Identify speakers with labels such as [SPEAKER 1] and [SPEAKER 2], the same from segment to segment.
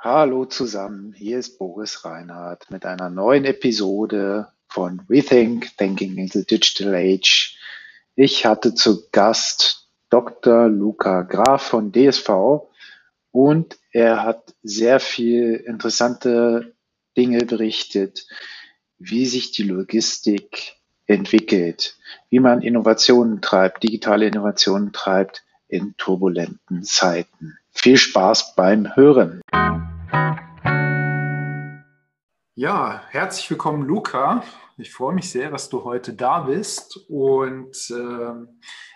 [SPEAKER 1] Hallo zusammen, hier ist Boris Reinhardt mit einer neuen Episode von Rethink Thinking in the Digital Age. Ich hatte zu Gast Dr. Luca Graf von DSV und er hat sehr viel interessante Dinge berichtet, wie sich die Logistik entwickelt, wie man Innovationen treibt, digitale Innovationen treibt in turbulenten Zeiten. Viel Spaß beim Hören.
[SPEAKER 2] Ja, herzlich willkommen, Luca. Ich freue mich sehr, dass du heute da bist. Und äh,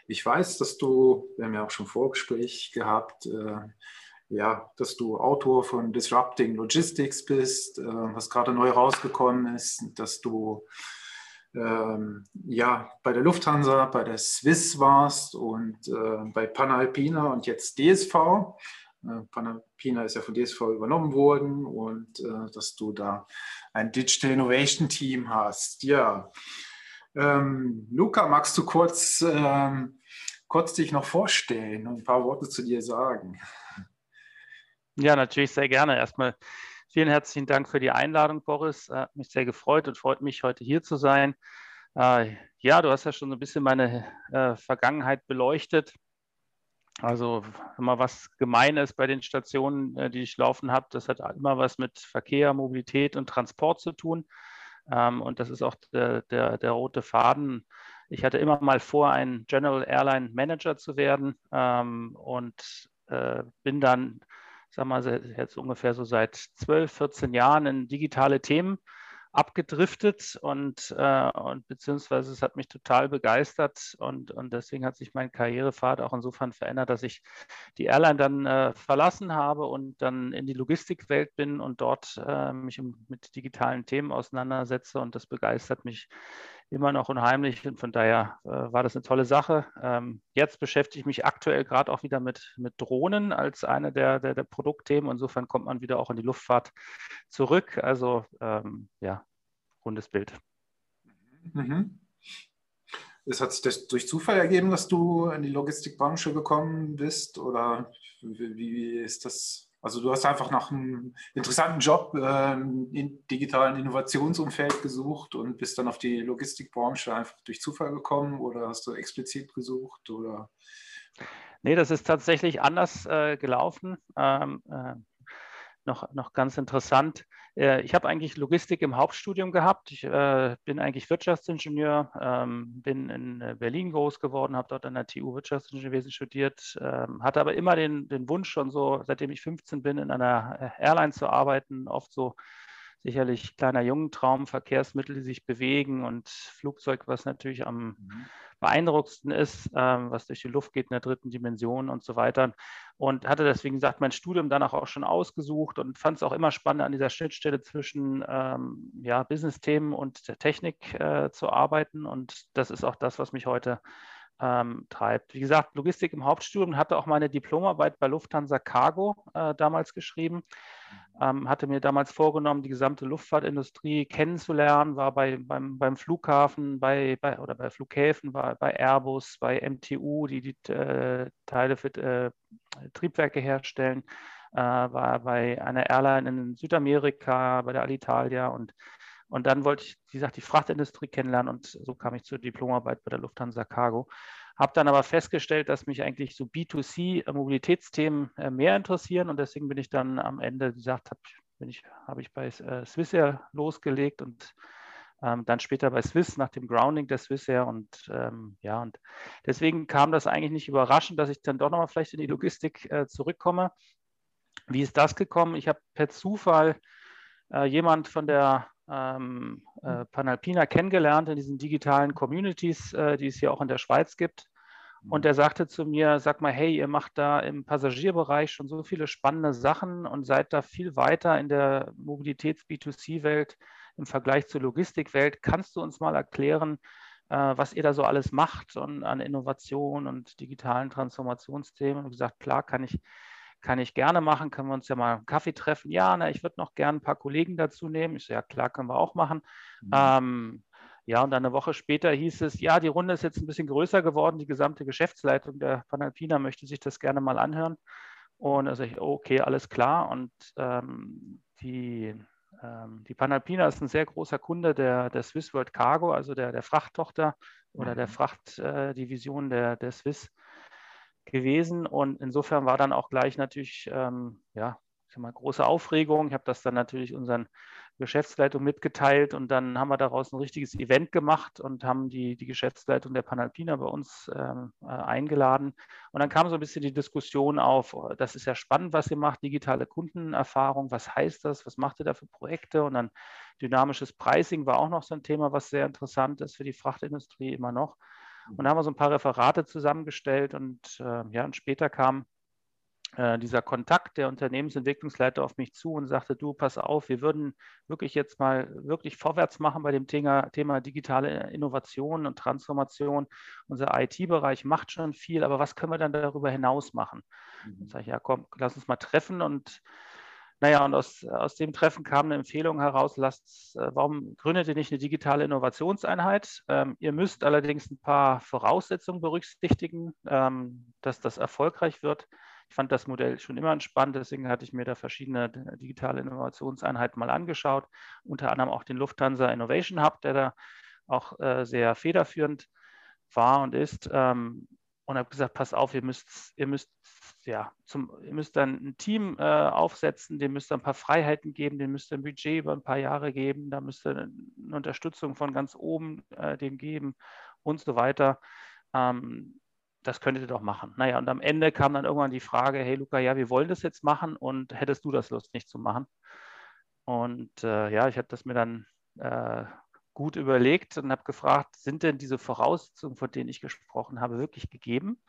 [SPEAKER 2] ich weiß, dass du, wir haben ja auch schon Vorgespräch gehabt, äh, ja, dass du Autor von Disrupting Logistics bist, äh, was gerade neu rausgekommen ist, dass du ähm, ja, bei der Lufthansa, bei der Swiss warst und äh, bei Panalpina und jetzt DSV. Äh, Panalpina ist ja von DSV übernommen worden und äh, dass du da ein Digital Innovation Team hast. Ja, ähm, Luca, magst du kurz, ähm, kurz dich noch vorstellen und ein paar Worte zu dir sagen?
[SPEAKER 3] Ja, natürlich sehr gerne. Erstmal vielen herzlichen Dank für die Einladung, Boris. Hat mich sehr gefreut und freut mich, heute hier zu sein. Äh, ja, du hast ja schon so ein bisschen meine äh, Vergangenheit beleuchtet. Also immer was gemein ist bei den Stationen, äh, die ich laufen habe, das hat immer was mit Verkehr, Mobilität und Transport zu tun. Ähm, und das ist auch der, der, der rote Faden. Ich hatte immer mal vor, ein General Airline Manager zu werden ähm, und bin dann sag mal, jetzt ungefähr so seit 12, 14 Jahren in digitale Themen abgedriftet und, äh, und beziehungsweise es hat mich total begeistert und, und deswegen hat sich mein Karrierepfad auch insofern verändert, dass ich die Airline dann äh, verlassen habe und dann in die Logistikwelt bin und dort äh, mich mit digitalen Themen auseinandersetze und das begeistert mich immer noch unheimlich und von daher äh, war das eine tolle Sache. Ähm, jetzt beschäftige ich mich aktuell gerade auch wieder mit, mit Drohnen als eine der, der, der, Produktthemen. Insofern kommt man wieder auch in die Luftfahrt zurück. Also ähm, ja, rundes Bild.
[SPEAKER 2] Mhm. Es hat sich das durch Zufall ergeben, dass du in die Logistikbranche gekommen bist oder wie, wie ist das also du hast einfach nach einem interessanten Job äh, im digitalen Innovationsumfeld gesucht und bist dann auf die Logistikbranche einfach durch Zufall gekommen oder hast du explizit gesucht oder?
[SPEAKER 3] Nee, das ist tatsächlich anders äh, gelaufen. Ähm, äh, noch, noch ganz interessant. Äh, ich habe eigentlich Logistik im Hauptstudium gehabt. Ich äh, bin eigentlich Wirtschaftsingenieur, ähm, bin in äh, Berlin groß geworden, habe dort an der TU Wirtschaftsingenieurwesen studiert, ähm, hatte aber immer den, den Wunsch schon so, seitdem ich 15 bin, in einer Airline zu arbeiten, oft so sicherlich kleiner Jungentraum, Verkehrsmittel, die sich bewegen und Flugzeug, was natürlich am mhm. beeindruckendsten ist, ähm, was durch die Luft geht in der dritten Dimension und so weiter. Und hatte deswegen gesagt, mein Studium danach auch schon ausgesucht und fand es auch immer spannend, an dieser Schnittstelle zwischen ähm, ja, Business-Themen und der Technik äh, zu arbeiten. Und das ist auch das, was mich heute ähm, treibt. Wie gesagt, Logistik im Hauptstudium, hatte auch meine Diplomarbeit bei Lufthansa Cargo äh, damals geschrieben, ähm, hatte mir damals vorgenommen, die gesamte Luftfahrtindustrie kennenzulernen, war bei, beim, beim Flughafen bei, bei, oder bei Flughäfen, war bei Airbus, bei MTU, die die äh, Teile für äh, Triebwerke herstellen, äh, war bei einer Airline in Südamerika, bei der Alitalia und und dann wollte ich, wie gesagt, die Frachtindustrie kennenlernen und so kam ich zur Diplomarbeit bei der Lufthansa Cargo. Habe dann aber festgestellt, dass mich eigentlich so B2C-Mobilitätsthemen äh, mehr interessieren und deswegen bin ich dann am Ende wie gesagt, habe ich, hab ich bei äh, Swissair losgelegt und ähm, dann später bei Swiss nach dem Grounding der Swissair und ähm, ja, und deswegen kam das eigentlich nicht überraschend, dass ich dann doch nochmal vielleicht in die Logistik äh, zurückkomme. Wie ist das gekommen? Ich habe per Zufall äh, jemand von der ähm, äh, Panalpina kennengelernt in diesen digitalen Communities, äh, die es hier auch in der Schweiz gibt. Und er sagte zu mir, sag mal, hey, ihr macht da im Passagierbereich schon so viele spannende Sachen und seid da viel weiter in der Mobilitäts-B2C-Welt im Vergleich zur Logistikwelt. Kannst du uns mal erklären, äh, was ihr da so alles macht und an Innovation und digitalen Transformationsthemen? Und gesagt, klar, kann ich kann ich gerne machen, können wir uns ja mal einen Kaffee treffen. Ja, na, ich würde noch gerne ein paar Kollegen dazu nehmen. Ich so, ja klar, können wir auch machen. Mhm. Ähm, ja, und dann eine Woche später hieß es, ja, die Runde ist jetzt ein bisschen größer geworden. Die gesamte Geschäftsleitung der Panalpina möchte sich das gerne mal anhören. Und da sage ich, okay, alles klar. Und ähm, die, ähm, die Panalpina ist ein sehr großer Kunde der, der Swiss World Cargo, also der, der Frachttochter oder der mhm. Frachtdivision äh, der, der Swiss gewesen. Und insofern war dann auch gleich natürlich ähm, ja, ich mal, große Aufregung. Ich habe das dann natürlich unseren Geschäftsleitung mitgeteilt und dann haben wir daraus ein richtiges Event gemacht und haben die, die Geschäftsleitung der Panalpina bei uns ähm, äh, eingeladen. Und dann kam so ein bisschen die Diskussion auf, oh, das ist ja spannend, was ihr macht, digitale Kundenerfahrung, was heißt das, was macht ihr da für Projekte? Und dann dynamisches Pricing war auch noch so ein Thema, was sehr interessant ist für die Frachtindustrie immer noch. Und da haben wir so ein paar Referate zusammengestellt und äh, ja, und später kam äh, dieser Kontakt der Unternehmensentwicklungsleiter auf mich zu und sagte, du, pass auf, wir würden wirklich jetzt mal wirklich vorwärts machen bei dem Thema, Thema digitale Innovation und Transformation. Unser IT-Bereich macht schon viel, aber was können wir dann darüber hinaus machen? Mhm. Sag ich, ja, komm, lass uns mal treffen und naja, und aus, aus dem Treffen kam eine Empfehlung heraus, lasst, äh, warum gründet ihr nicht eine digitale Innovationseinheit? Ähm, ihr müsst allerdings ein paar Voraussetzungen berücksichtigen, ähm, dass das erfolgreich wird. Ich fand das Modell schon immer spannend, deswegen hatte ich mir da verschiedene digitale Innovationseinheiten mal angeschaut, unter anderem auch den Lufthansa Innovation Hub, der da auch äh, sehr federführend war und ist. Ähm, und habe gesagt, pass auf, ihr müsst, ihr müsst, ja, zum, ihr müsst dann ein Team äh, aufsetzen, dem müsst ihr ein paar Freiheiten geben, dem müsst ihr ein Budget über ein paar Jahre geben, da müsst ihr eine Unterstützung von ganz oben äh, dem geben und so weiter. Ähm, das könntet ihr doch machen. Naja, und am Ende kam dann irgendwann die Frage, hey Luca, ja, wir wollen das jetzt machen und hättest du das Lust nicht zu machen? Und äh, ja, ich habe das mir dann äh, gut überlegt und habe gefragt, sind denn diese Voraussetzungen, von denen ich gesprochen habe, wirklich gegeben?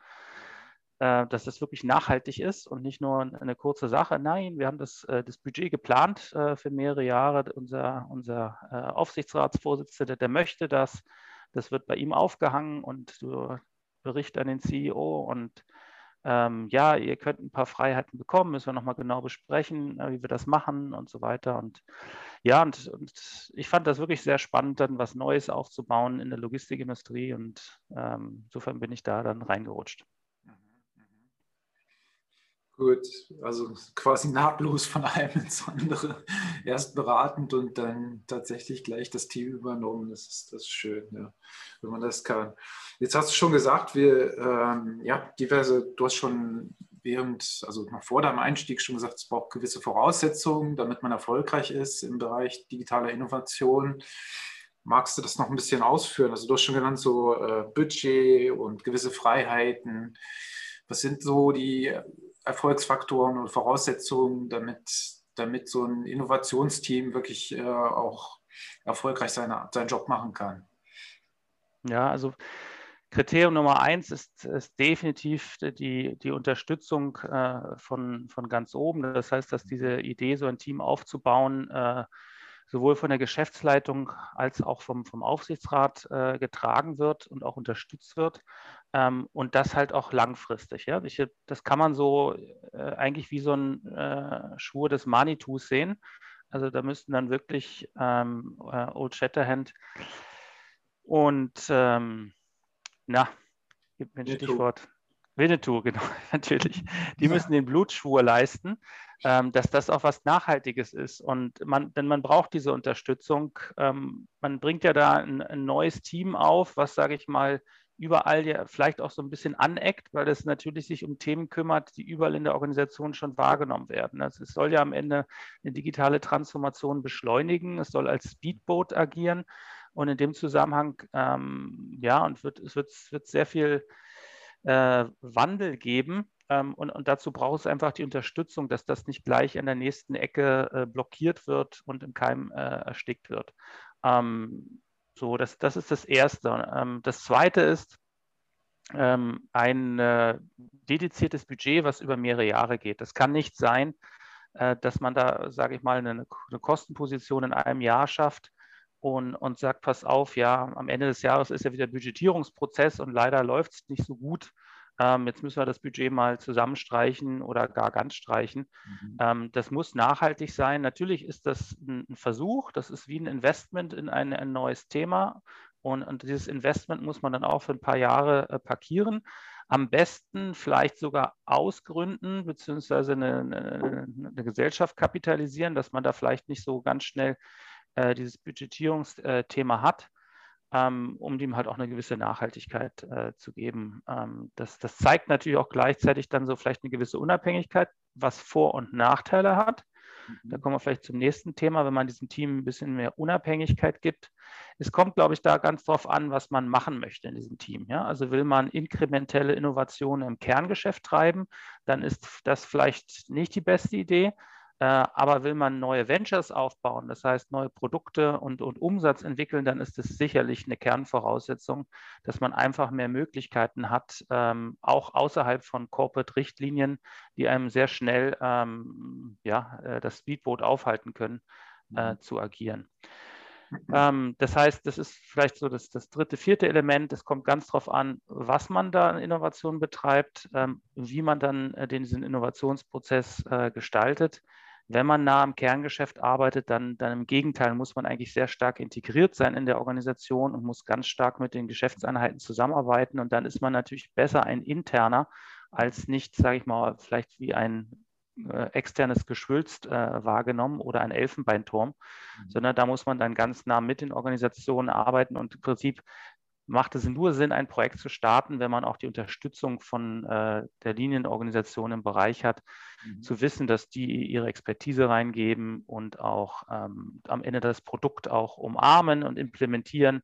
[SPEAKER 3] Äh, dass das wirklich nachhaltig ist und nicht nur eine kurze Sache. Nein, wir haben das, äh, das Budget geplant äh, für mehrere Jahre. Unser, unser äh, Aufsichtsratsvorsitzender, der möchte das. Das wird bei ihm aufgehangen und du Bericht an den CEO und ähm, ja, ihr könnt ein paar Freiheiten bekommen, müssen wir nochmal genau besprechen, äh, wie wir das machen und so weiter. Und ja, und, und, ich fand das wirklich sehr spannend, dann was Neues aufzubauen in der Logistikindustrie und ähm, insofern bin ich da dann reingerutscht.
[SPEAKER 2] Gut, also quasi nahtlos von einem ins andere. Erst beratend und dann tatsächlich gleich das Team übernommen. Das ist, das ist schön, ja, wenn man das kann. Jetzt hast du schon gesagt, wir, ähm, ja, diverse, du hast schon während, also noch vor deinem Einstieg schon gesagt, es braucht gewisse Voraussetzungen, damit man erfolgreich ist im Bereich digitaler Innovation. Magst du das noch ein bisschen ausführen? Also du hast schon genannt, so äh, Budget und gewisse Freiheiten. Was sind so die Erfolgsfaktoren und Voraussetzungen, damit, damit so ein Innovationsteam wirklich äh, auch erfolgreich seine, seinen Job machen kann?
[SPEAKER 3] Ja, also Kriterium Nummer eins ist, ist definitiv die, die Unterstützung äh, von, von ganz oben. Das heißt, dass diese Idee, so ein Team aufzubauen, äh, sowohl von der Geschäftsleitung als auch vom, vom Aufsichtsrat äh, getragen wird und auch unterstützt wird. Ähm, und das halt auch langfristig. Ja? Ich, das kann man so äh, eigentlich wie so ein äh, Schwur des Manitus sehen. Also da müssten dann wirklich ähm, äh, Old Shatterhand und ähm, na, gib mir ein Stichwort. Winnetou, genau, natürlich. Die müssen den Blutschwur leisten, ähm, dass das auch was Nachhaltiges ist. Und man, denn man braucht diese Unterstützung. Ähm, man bringt ja da ein, ein neues Team auf, was, sage ich mal, überall ja vielleicht auch so ein bisschen aneckt, weil es natürlich sich um Themen kümmert, die überall in der Organisation schon wahrgenommen werden. Also es soll ja am Ende eine digitale Transformation beschleunigen, es soll als Speedboat agieren und in dem Zusammenhang, ähm, ja, und wird, es wird, wird sehr viel äh, Wandel geben. Ähm, und, und, dazu braucht es einfach die Unterstützung, dass das nicht gleich an der nächsten Ecke äh, blockiert wird und im Keim äh, erstickt wird. Ähm, so, das, das ist das Erste. Ähm, das Zweite ist ähm, ein äh, dediziertes Budget, was über mehrere Jahre geht. Das kann nicht sein, äh, dass man da, sage ich mal, eine, eine Kostenposition in einem Jahr schafft, und, und sagt, pass auf, ja, am Ende des Jahres ist ja wieder Budgetierungsprozess und leider läuft es nicht so gut. Ähm, jetzt müssen wir das Budget mal zusammenstreichen oder gar ganz streichen. Mhm. Ähm, das muss nachhaltig sein. Natürlich ist das ein, ein, Versuch, das ist wie ein Investment in ein, ein neues Thema. Und, und, dieses Investment muss man dann auch für ein paar Jahre äh, parkieren. am besten vielleicht sogar ausgründen, beziehungsweise eine, eine, eine Gesellschaft kapitalisieren, dass man da vielleicht nicht so ganz schnell äh, dieses Budgetierungsthema hat, ähm, um dem halt auch eine gewisse Nachhaltigkeit äh, zu geben. Ähm, das, das zeigt natürlich auch gleichzeitig dann so vielleicht eine gewisse Unabhängigkeit, was Vor- und Nachteile hat. Da kommen wir vielleicht zum nächsten Thema, wenn man diesem Team ein bisschen mehr Unabhängigkeit gibt. Es kommt, glaube ich, da ganz drauf an, was man machen möchte in diesem Team. Ja? Also will man inkrementelle Innovationen im Kerngeschäft treiben, dann ist das vielleicht nicht die beste Idee. Äh, aber will man neue Ventures aufbauen, das heißt neue Produkte und, und Umsatz entwickeln, dann ist es sicherlich eine Kernvoraussetzung, dass man einfach mehr Möglichkeiten hat, ähm, auch außerhalb von Corporate-Richtlinien, die einem sehr schnell ähm, ja, äh, das Speedboat aufhalten können, äh, mhm. zu agieren. Ähm, das heißt, das ist vielleicht so das, das dritte, vierte Element. Es kommt ganz darauf an, was man da an Innovation betreibt, ähm, wie man dann äh, den, diesen Innovationsprozess äh, gestaltet. Wenn man nah am Kerngeschäft arbeitet, dann, dann im Gegenteil muss man eigentlich sehr stark integriert sein in der Organisation und muss ganz stark mit den Geschäftseinheiten zusammenarbeiten. Und dann ist man natürlich besser ein interner als nicht, sage ich mal, vielleicht wie ein äh, externes Geschwülst äh, wahrgenommen oder ein Elfenbeinturm, mhm. sondern da muss man dann ganz nah mit den Organisationen arbeiten und im Prinzip macht es nur Sinn, ein Projekt zu starten, wenn man auch die Unterstützung von äh, der Linienorganisation im Bereich hat, mhm. zu wissen, dass die ihre Expertise reingeben und auch ähm, am Ende das Produkt auch umarmen und implementieren.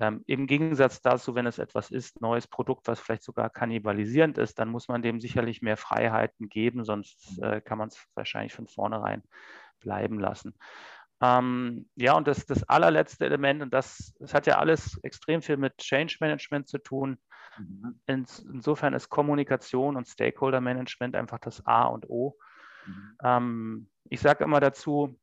[SPEAKER 3] Ähm, Im Gegensatz dazu, wenn es etwas ist, neues Produkt, was vielleicht sogar kannibalisierend ist, dann muss man dem sicherlich mehr Freiheiten geben, sonst mhm. äh, kann man es wahrscheinlich von vornherein bleiben lassen. Ähm, ja, und das, das allerletzte Element, und das, das hat ja alles extrem viel mit Change Management zu tun. Mhm. In, insofern ist Kommunikation und Stakeholder Management einfach das A und O. Mhm. Ähm, ich sage immer dazu,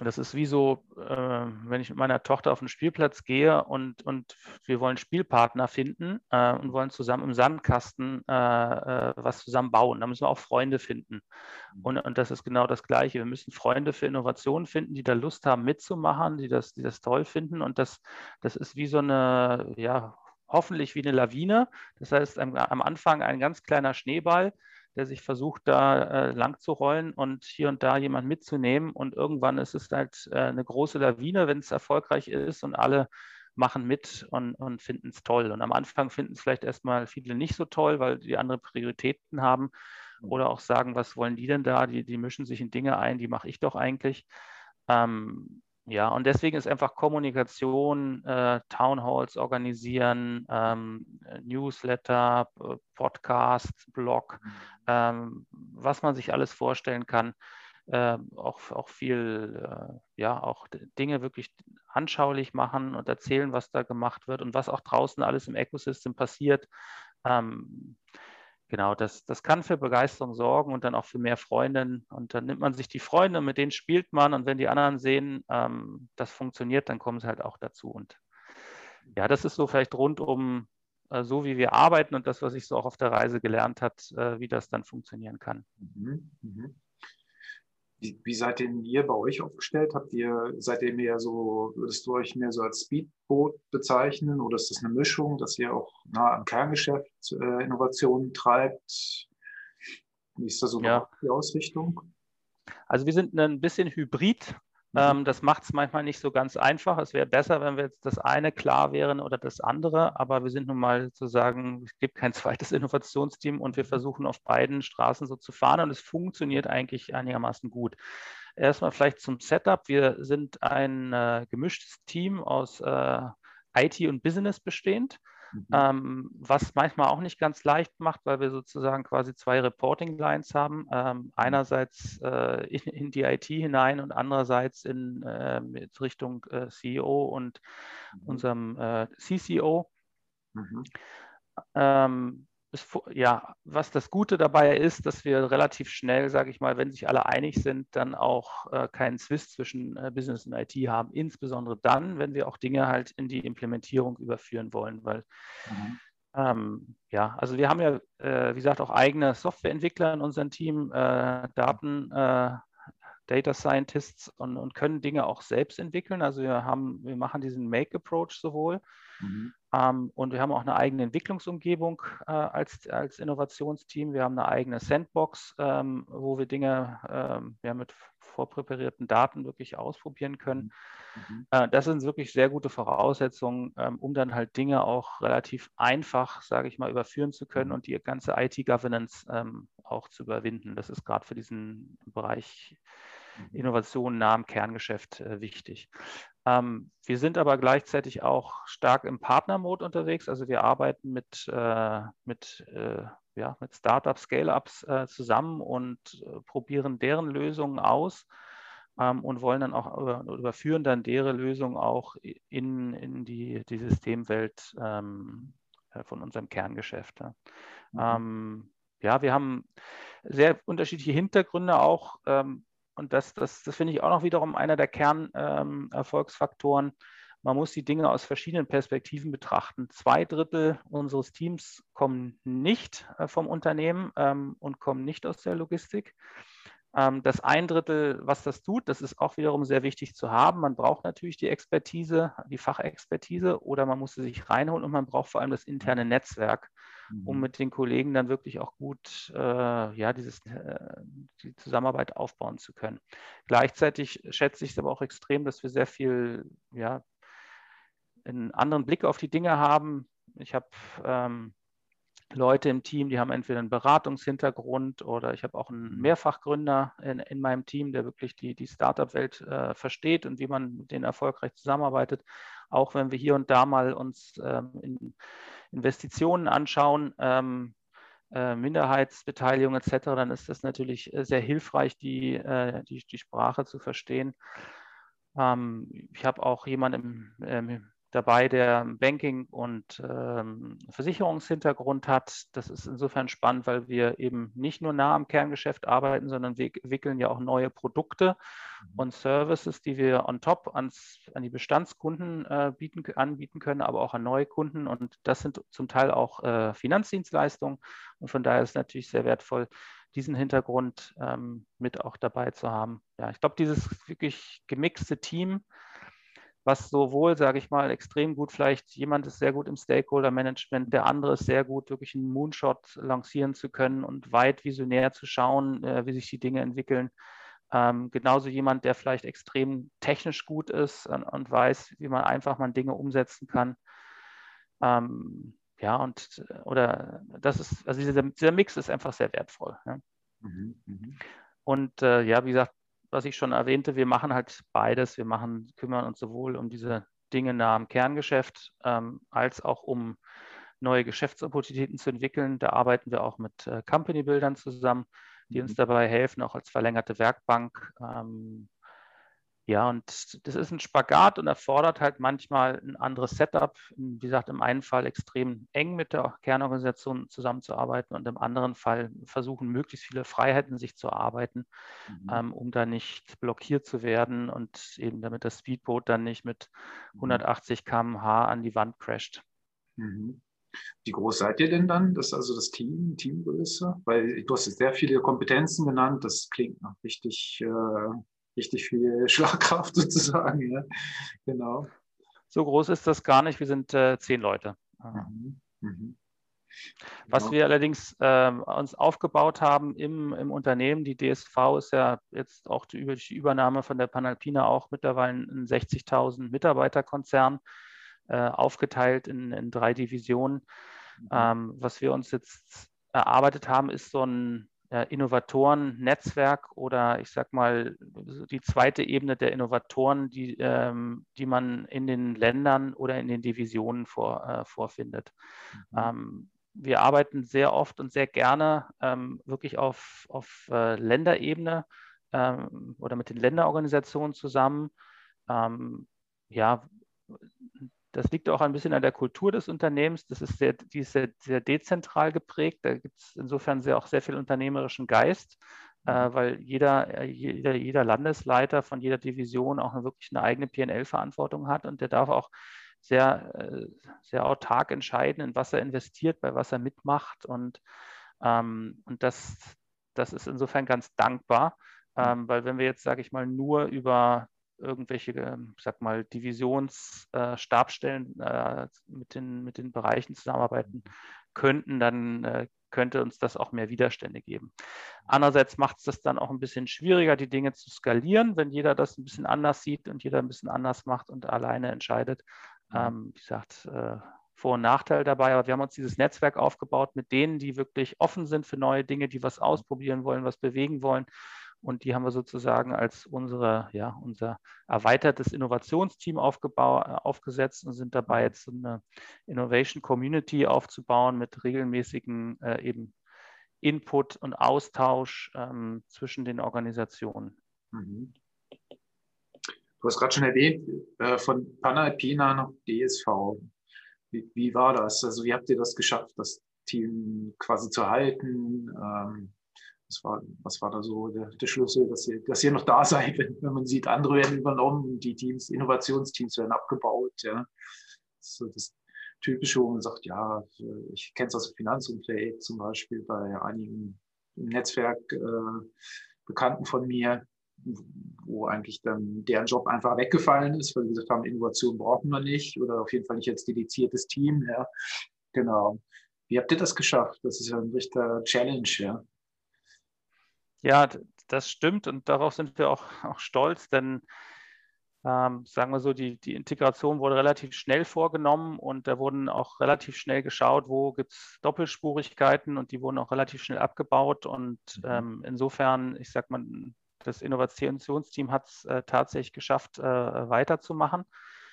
[SPEAKER 3] das ist wie so, äh, wenn ich mit meiner Tochter auf den Spielplatz gehe und, und wir wollen Spielpartner finden äh, und wollen zusammen im Sandkasten äh, äh was zusammen bauen. Da müssen wir auch Freunde finden. Mhm. Und, und das ist genau das Gleiche. Wir müssen Freunde für Innovationen finden, die da Lust haben mitzumachen, die das, die das toll finden. Und das, das ist wie so eine, ja, hoffentlich wie eine Lawine. Das heißt, am, am Anfang ein ganz kleiner Schneeball, der sich versucht, da äh, lang zu rollen und hier und da jemand mitzunehmen. Und irgendwann ist es halt äh, eine große Lawine, wenn es erfolgreich ist und alle machen mit und, und finden es toll. Und am Anfang finden es vielleicht erstmal viele nicht so toll, weil die andere Prioritäten haben mhm. oder auch sagen, was wollen die denn da? Die, die mischen sich in Dinge ein, die mache ich doch eigentlich. Ähm, ja, und deswegen ist einfach Kommunikation, äh, Townhalls organisieren, ähm, Newsletter, Podcast, Blog, mhm. ähm, was man sich alles vorstellen kann, äh, auch, auch viel, äh, ja, auch Dinge wirklich anschaulich machen und erzählen, was da gemacht wird und was auch draußen alles im Ecosystem passiert. Ähm, genau, das, das kann für Begeisterung sorgen und dann auch für mehr Freundinnen. Und dann nimmt man sich die Freunde, mit denen spielt man. Und wenn die anderen sehen, ähm, das funktioniert, dann kommen sie halt auch dazu. Und ja, das ist so vielleicht rund um äh, so, wie wir arbeiten und das, was ich so auch auf der Reise gelernt habe, äh, wie das dann funktionieren kann. Mhm,
[SPEAKER 2] mh. Wie, wie seid denn ihr bei euch aufgestellt? Habt ihr, seid ihr mehr so, würdest du euch mehr so als Speedboot bezeichnen oder ist das eine Mischung, dass ihr auch nah am Kerngeschäft äh, Innovationen treibt? Wie ist da so ja. die Ausrichtung?
[SPEAKER 3] Also wir sind ein bisschen hybrid. Mhm. Ähm, das macht es manchmal nicht so ganz einfach. Es wäre besser, wenn wir jetzt das eine klar wären oder das andere, aber wir sind nun mal sozusagen, es gibt kein zweites Innovationsteam und wir mhm. versuchen auf beiden Straßen so zu fahren und es funktioniert eigentlich einigermaßen gut. Erstmal vielleicht zum Setup. Wir sind ein äh, gemischtes Team aus äh, IT und Business bestehend. Mhm. Ähm, was manchmal auch nicht ganz leicht macht, weil wir sozusagen quasi zwei Reporting Lines haben. Ähm, mhm. einerseits äh, in, in, die IT hinein und andererseits in äh, Richtung äh, CEO und mhm. unserem äh, CCO. Mhm. Ähm, ist, ja, was das Gute dabei ist, dass wir relativ schnell, sage ich mal, wenn sich alle einig sind, dann auch äh, keinen Zwist zwischen äh, Business und IT haben. Insbesondere dann, wenn wir auch Dinge halt in die Implementierung überführen wollen, weil mhm. ähm, ja, also wir haben ja, äh, wie gesagt, auch eigene Softwareentwickler in unserem Team, äh, Daten. Äh, Data Scientists und, und können Dinge auch selbst entwickeln. Also wir haben, wir machen diesen Make-Approach sowohl Mhm. Ähm, und wir haben auch eine eigene Entwicklungsumgebung äh, als, als Innovationsteam. Wir haben eine eigene Sandbox, ähm, wo wir Dinge ähm, ja, mit vorpräparierten Daten wirklich ausprobieren können. Mhm. Äh, das sind wirklich sehr gute Voraussetzungen, ähm, um dann halt Dinge auch relativ einfach, sage ich mal, überführen zu können und die ganze IT-Governance ähm, auch zu überwinden. Das ist gerade für diesen Bereich mhm. Innovation nah am Kerngeschäft äh, wichtig. Ähm, wir sind aber gleichzeitig auch stark im Partnermode unterwegs. Also wir arbeiten mit, äh, mit, äh, ja, mit Startups, Scale-Ups äh, zusammen und äh, probieren deren Lösungen aus ähm, und wollen dann auch über, überführen dann deren Lösungen auch in, in die, die Systemwelt ähm, äh, von unserem Kerngeschäft. Ja. Mhm. Ähm, ja, wir haben sehr unterschiedliche Hintergründe auch. Ähm, und das, das, das finde ich auch noch wiederum einer der Kernerfolgsfaktoren. Ähm, Man muss die Dinge aus verschiedenen Perspektiven betrachten. Zwei Drittel unseres Teams kommen nicht äh, vom Unternehmen ähm, und kommen nicht aus der Logistik. Ähm, das ein Drittel, was das tut, das ist auch wiederum sehr wichtig zu haben. Man braucht natürlich die Expertise, die Fachexpertise oder man muss sie sich reinholen und man braucht vor allem das interne Netzwerk, um mhm. mit den Kollegen dann wirklich auch gut äh, ja, dieses, äh, die Zusammenarbeit aufbauen zu können. Gleichzeitig schätze ich es aber auch extrem, dass wir sehr viel ja, einen anderen Blick auf die Dinge haben. Ich habe ähm, Leute im Team, die haben entweder einen Beratungshintergrund oder ich habe auch einen mhm. Mehrfachgründer in, in meinem Team, der wirklich die, die Startup-Welt äh, versteht und wie man mit denen erfolgreich zusammenarbeitet. Auch wenn wir hier und da mal uns ähm, in Investitionen anschauen, ähm, äh, Minderheitsbeteiligung etc., dann ist das natürlich äh, sehr hilfreich, die, äh, die, die Sprache zu verstehen. Ähm, ich habe auch jemanden im, ähm, dabei, der Banking- und ähm, Versicherungshintergrund hat. Das ist insofern spannend, weil wir eben nicht nur nah am Kerngeschäft arbeiten, sondern wir entwickeln ja auch neue Produkte mhm. und Services, die wir on top ans, an die Bestandskunden äh, bieten, anbieten können, aber auch an neue Kunden. Und das sind zum Teil auch äh, Finanzdienstleistungen. Und von daher ist es natürlich sehr wertvoll, diesen Hintergrund ähm, mit auch dabei zu haben. Ja, ich glaube, dieses wirklich gemixte Team, was sowohl, sage ich mal, extrem gut vielleicht, jemand ist sehr gut im Stakeholder-Management, der andere ist sehr gut, wirklich einen Moonshot lancieren zu können und weit visionär zu schauen, äh, wie sich die Dinge entwickeln. Ähm, genauso jemand, der vielleicht extrem technisch gut ist und, und weiß, wie man einfach mal Dinge umsetzen kann. Ähm, ja, und oder das ist, also dieser, dieser Mix ist einfach sehr wertvoll. Ja. Mhm, mh. Und äh, ja, wie gesagt, was ich schon erwähnte, wir machen halt beides. Wir machen, kümmern uns sowohl um diese Dinge nah am Kerngeschäft ähm, als auch um neue Geschäftsopportunitäten zu entwickeln. Da arbeiten wir auch mit äh, Company-Bildern zusammen, die uns mhm. dabei helfen, auch als verlängerte Werkbank ähm, ja, und das ist ein Spagat und erfordert halt manchmal ein anderes Setup. Wie gesagt, im einen Fall extrem eng mit der Kernorganisation zusammenzuarbeiten und im anderen Fall versuchen, möglichst viele Freiheiten sich zu arbeiten, mhm. ähm, um da nicht blockiert zu werden und eben damit das Speedboot dann nicht mit 180 mhm. km/h an die Wand crasht.
[SPEAKER 2] Mhm. Wie groß seid ihr denn dann? Das ist also das Team, Teamgröße? Weil du hast sehr viele Kompetenzen genannt. Das klingt noch richtig äh, richtig viel Schlagkraft sozusagen. Ja. Genau.
[SPEAKER 3] So groß ist das gar nicht. Wir sind äh, zehn Leute. Mhm. Mhm. Was genau. wir allerdings äh, uns aufgebaut haben im, im Unternehmen, die DSV ist ja jetzt auch die, die Übernahme von der Panalpina auch mittlerweile ein 60.000 Mitarbeiterkonzern, äh, aufgeteilt in, in, drei Divisionen. Mhm. Ähm, was wir uns jetzt erarbeitet haben, ist so ein Innovatoren-Netzwerk oder ich sag mal die zweite Ebene der Innovatoren, die, ähm, die man in den Ländern oder in den Divisionen vor, äh, vorfindet. Mhm. Ähm, wir arbeiten sehr oft und sehr gerne ähm, wirklich auf, auf äh, Länderebene ähm, oder mit den Länderorganisationen zusammen. Ähm, ja, das liegt auch ein bisschen an der Kultur des Unternehmens. Das ist sehr, die ist sehr, sehr dezentral geprägt. Da gibt es insofern sehr, auch sehr viel unternehmerischen Geist, äh, mhm. weil jeder, äh, jeder, jeder Landesleiter von jeder Division auch eine, wirklich eine eigene PL-Verantwortung hat und der darf auch sehr, äh, sehr autark entscheiden, in was er investiert, bei was er mitmacht. Und, ähm, und das, das ist insofern ganz dankbar, mhm. ähm, weil wenn wir jetzt, sage ich mal, nur über irgendwelche, ähm, sag mal, Divisionsstabsstellen äh, äh, mit, den, mit den Bereichen zusammenarbeiten könnten, dann äh, könnte uns das auch mehr Widerstände geben. Andererseits macht es das dann auch ein bisschen schwieriger, die Dinge zu skalieren, wenn jeder das ein bisschen anders sieht und jeder ein bisschen anders macht und alleine entscheidet. Mhm. Ähm, wie gesagt, äh, vor- und Nachteil dabei, aber wir haben uns dieses Netzwerk aufgebaut mit denen, die wirklich offen sind für neue Dinge, die was ausprobieren wollen, was bewegen wollen. Und die haben wir sozusagen als unsere, ja, unser erweitertes Innovationsteam aufgesetzt und sind dabei, jetzt so eine Innovation Community aufzubauen mit regelmäßigen äh, eben Input und Austausch ähm, zwischen den Organisationen. Mhm.
[SPEAKER 2] Du hast gerade schon erwähnt, äh, von Panalpina nach DSV. Wie, wie, war das? Also wie habt ihr das geschafft, das Team quasi zu halten? Ähm, was, war, was war da so der, der Schlüssel, dass ihr, dass ihr noch da seid, wenn, wenn man sieht, andere werden übernommen, die Teams, Innovationsteams werden abgebaut. Ja. So das Typische, wo man sagt, ja, ich kenne es aus dem Finanzumfeld zum Beispiel bei einigen im Netzwerk äh, Bekannten von mir, wo eigentlich dann deren Job einfach weggefallen ist, weil sie gesagt haben, Innovation brauchen wir nicht oder auf jeden Fall nicht als dediziertes Team. Ja. Genau. Wie habt ihr das geschafft? Das ist ja ein richtiger Challenge, ja.
[SPEAKER 3] Ja, das stimmt und darauf sind wir auch, auch stolz, denn ähm, sagen wir so, die, die Integration wurde relativ schnell vorgenommen und da wurden auch relativ schnell geschaut, wo gibt es Doppelspurigkeiten und die wurden auch relativ schnell abgebaut und mhm. ähm, insofern, ich sag mal, das Innovationsteam hat es äh, tatsächlich geschafft, äh, weiterzumachen.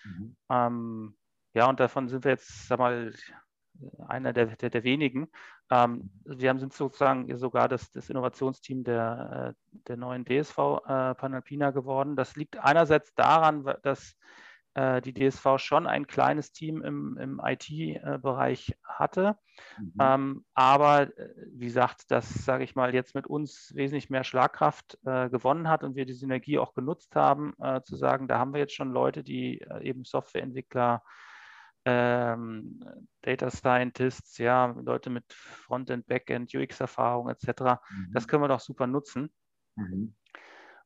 [SPEAKER 3] Mhm. Ähm, ja, und davon sind wir jetzt, sag mal, einer der, der, der wenigen. Ähm, wir haben, sind sozusagen sogar das, das Innovationsteam der, äh, der neuen DSV äh, Panalpina geworden. Das liegt einerseits daran, dass äh, die DSV schon ein kleines Team im, im IT-Bereich hatte. Mhm. Ähm, aber äh, wie gesagt, das, sage ich mal, jetzt mit uns wesentlich mehr Schlagkraft äh, gewonnen hat und wir die Synergie auch genutzt haben, äh, zu sagen, da haben wir jetzt schon Leute, die äh, eben Softwareentwickler, ähm, Data Scientists, ja, Leute mit Frontend, Backend, UX-Erfahrung etc. Mhm. Das können wir doch super nutzen. Mhm.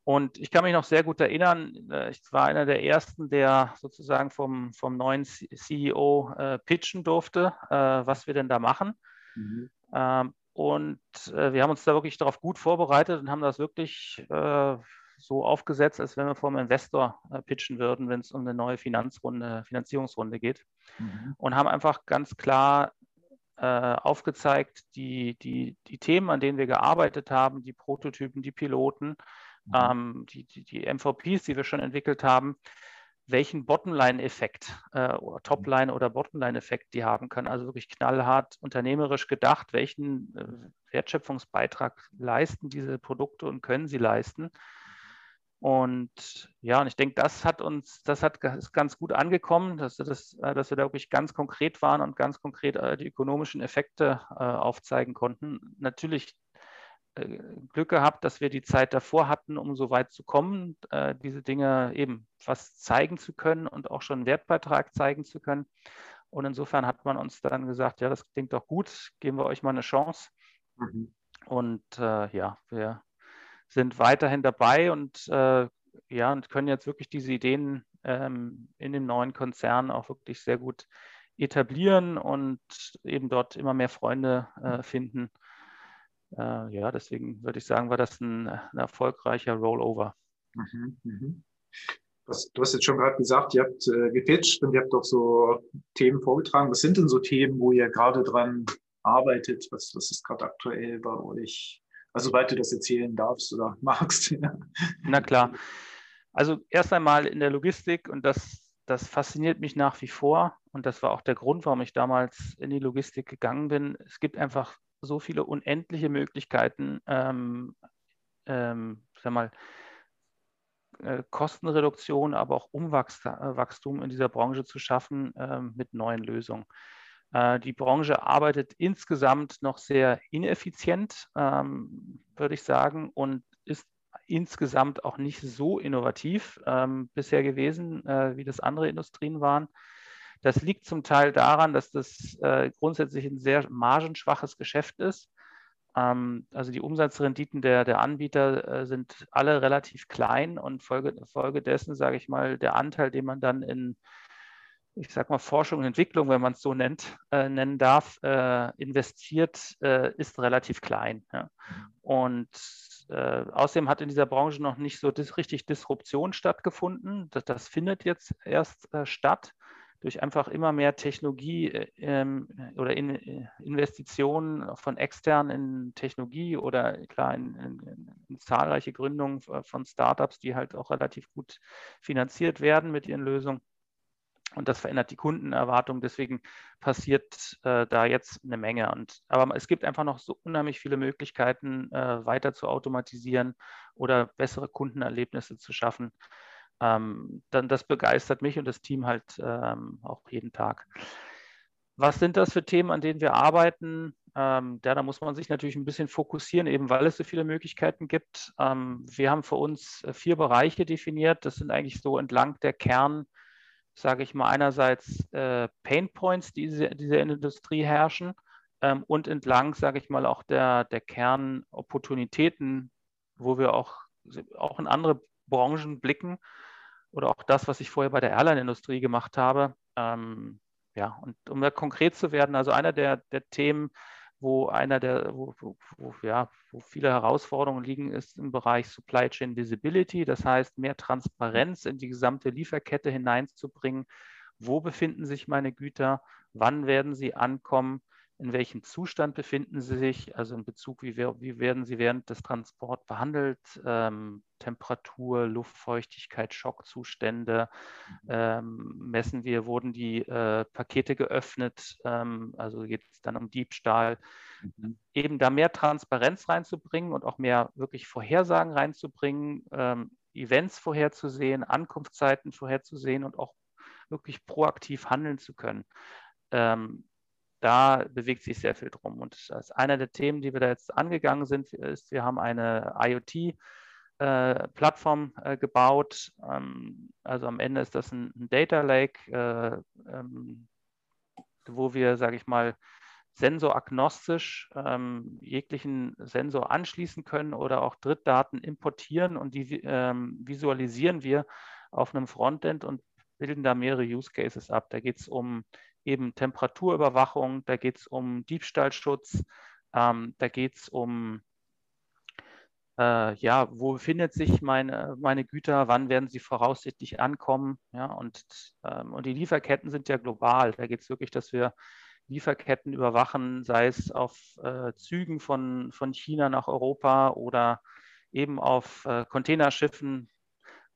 [SPEAKER 3] Und ich kann mich noch sehr gut erinnern, äh, ich war einer der ersten, der sozusagen vom, vom neuen CEO äh, pitchen durfte, äh, was wir denn da machen. Mhm. Ähm, und äh, wir haben uns da wirklich darauf gut vorbereitet und haben das wirklich äh, so aufgesetzt, als wenn wir vom Investor äh, pitchen würden, wenn es um eine neue Finanzrunde, Finanzierungsrunde geht. Mhm. Und haben einfach ganz klar aufgezeigt, die, die, die Themen, an denen wir gearbeitet haben, die Prototypen, die Piloten, mhm. ähm, die, die, die MVPs, die wir schon entwickelt haben, welchen Bottomline-Effekt äh, oder Topline- oder Bottomline-Effekt die haben können. Also wirklich knallhart unternehmerisch gedacht, welchen äh, Wertschöpfungsbeitrag leisten diese Produkte und können sie leisten. Und ja, und ich denke, das hat uns, das hat ist ganz gut angekommen, dass, das, äh, dass wir da wirklich ganz konkret waren und ganz konkret äh, die ökonomischen Effekte äh, aufzeigen konnten. Natürlich äh, Glück gehabt, dass wir die Zeit davor hatten, um so weit zu kommen, äh, diese Dinge eben was zeigen zu können und auch schon einen Wertbeitrag zeigen zu können. Und insofern hat man uns dann gesagt, ja, das klingt doch gut, geben wir euch mal eine Chance. Mhm. Und äh, ja, wir sind weiterhin dabei und äh, ja, und können jetzt wirklich diese Ideen ähm, in dem neuen Konzern auch wirklich sehr gut etablieren und eben dort immer mehr Freunde äh, finden äh, ja, deswegen würde ich sagen, war das ein, ein erfolgreicher Rollover. Mhm,
[SPEAKER 2] mhm. Du hast jetzt schon gerade gesagt, ihr habt äh, gepitcht und ihr habt auch so Themen vorgetragen. Was sind denn so Themen, wo ihr gerade dran arbeitet? Was, was ist gerade aktuell bei euch? Also, soweit du das erzählen darfst oder magst.
[SPEAKER 3] Na klar. Also, erst einmal in der Logistik und das, das fasziniert mich nach wie vor. Und das war auch der Grund, warum ich damals in die Logistik gegangen bin. Es gibt einfach so viele unendliche Möglichkeiten, ähm, ähm, sag mal, äh, Kostenreduktion, aber auch Umwachstum in dieser Branche zu schaffen äh, mit neuen Lösungen. Äh, die Branche arbeitet insgesamt noch sehr ineffizient, ähm, würde ich sagen, und ist insgesamt auch nicht so innovativ ähm, bisher gewesen, äh, wie das andere Industrien waren. Das liegt zum Teil daran, dass das äh, grundsätzlich ein sehr margenschwaches Geschäft ist. Ähm, also die Umsatzrenditen der, der Anbieter sind alle relativ klein und Folge, Folge dessen, sage ich mal, der Anteil, den man dann in ich sage mal, Forschung und Entwicklung, wenn man es so nennt, äh, nennen darf, äh, investiert, äh, ist relativ klein. Ja. Und äh, außerdem hat in dieser Branche noch nicht so dis richtig Disruption stattgefunden. Das, das findet jetzt erst äh, statt durch einfach immer mehr Technologie äh, ähm, oder in, Investitionen von extern in Technologie oder klar in, in, in zahlreiche Gründungen von Startups, die halt auch relativ gut finanziert werden mit ihren Lösungen. Und das verändert die Kundenerwartung. Deswegen passiert äh, da jetzt eine Menge. Und, aber es gibt einfach noch so unheimlich viele Möglichkeiten, äh, weiter zu automatisieren oder bessere Kundenerlebnisse zu schaffen. Ähm, dann das begeistert mich und das Team halt ähm, auch jeden Tag. Was sind das für Themen, an denen wir arbeiten? Ähm, ja, da muss man sich natürlich ein bisschen fokussieren, eben weil es so viele Möglichkeiten gibt. Ähm, wir haben für uns äh, vier Bereiche definiert. Das sind eigentlich so entlang der Kern- sage ich mal, einerseits äh, Pain Points, die diese, diese Industrie herrschen ähm, und entlang, sage ich mal, auch der, der Kernopportunitäten, wo wir auch, auch in andere Branchen blicken oder auch das, was ich vorher bei der Airline-Industrie gemacht habe. Ähm, ja, und um da konkret zu werden, also einer der, der Themen, wo einer der, wo, wo, ja, wo viele Herausforderungen liegen, ist im Bereich Supply Chain Visibility. Das heißt, mehr Transparenz in die gesamte Lieferkette hineinzubringen. Wo befinden sich meine Güter? Wann werden sie ankommen? In welchem Zustand befinden sie sich, also in Bezug, wie, wie werden sie während des Transports behandelt, ähm, Temperatur, Luftfeuchtigkeit, Schockzustände, mhm. ähm, messen wir, wurden die äh, Pakete geöffnet, ähm, also geht es dann um Diebstahl, mhm. eben da mehr Transparenz reinzubringen und auch mehr wirklich Vorhersagen reinzubringen, ähm, Events vorherzusehen, Ankunftszeiten vorherzusehen und auch wirklich proaktiv handeln zu können. Ähm, da bewegt sich sehr viel drum. Und als einer der Themen, die wir da jetzt angegangen sind, ist, wir haben eine IoT-Plattform äh, äh, gebaut. Ähm, also am Ende ist das ein, ein Data Lake, äh, ähm, wo wir, sage ich mal, sensoragnostisch ähm, jeglichen Sensor anschließen können oder auch Drittdaten importieren und die ähm, visualisieren wir auf einem Frontend und bilden da mehrere Use Cases ab. Da geht es um eben Temperaturüberwachung, da geht es um Diebstahlschutz, ähm, da geht es um, äh, ja, wo befindet sich meine, meine Güter, wann werden sie voraussichtlich ankommen, ja, und, ähm, und die Lieferketten sind ja global. Da geht es wirklich, dass wir Lieferketten überwachen, sei es auf äh, Zügen von, von China nach Europa oder eben auf äh, Containerschiffen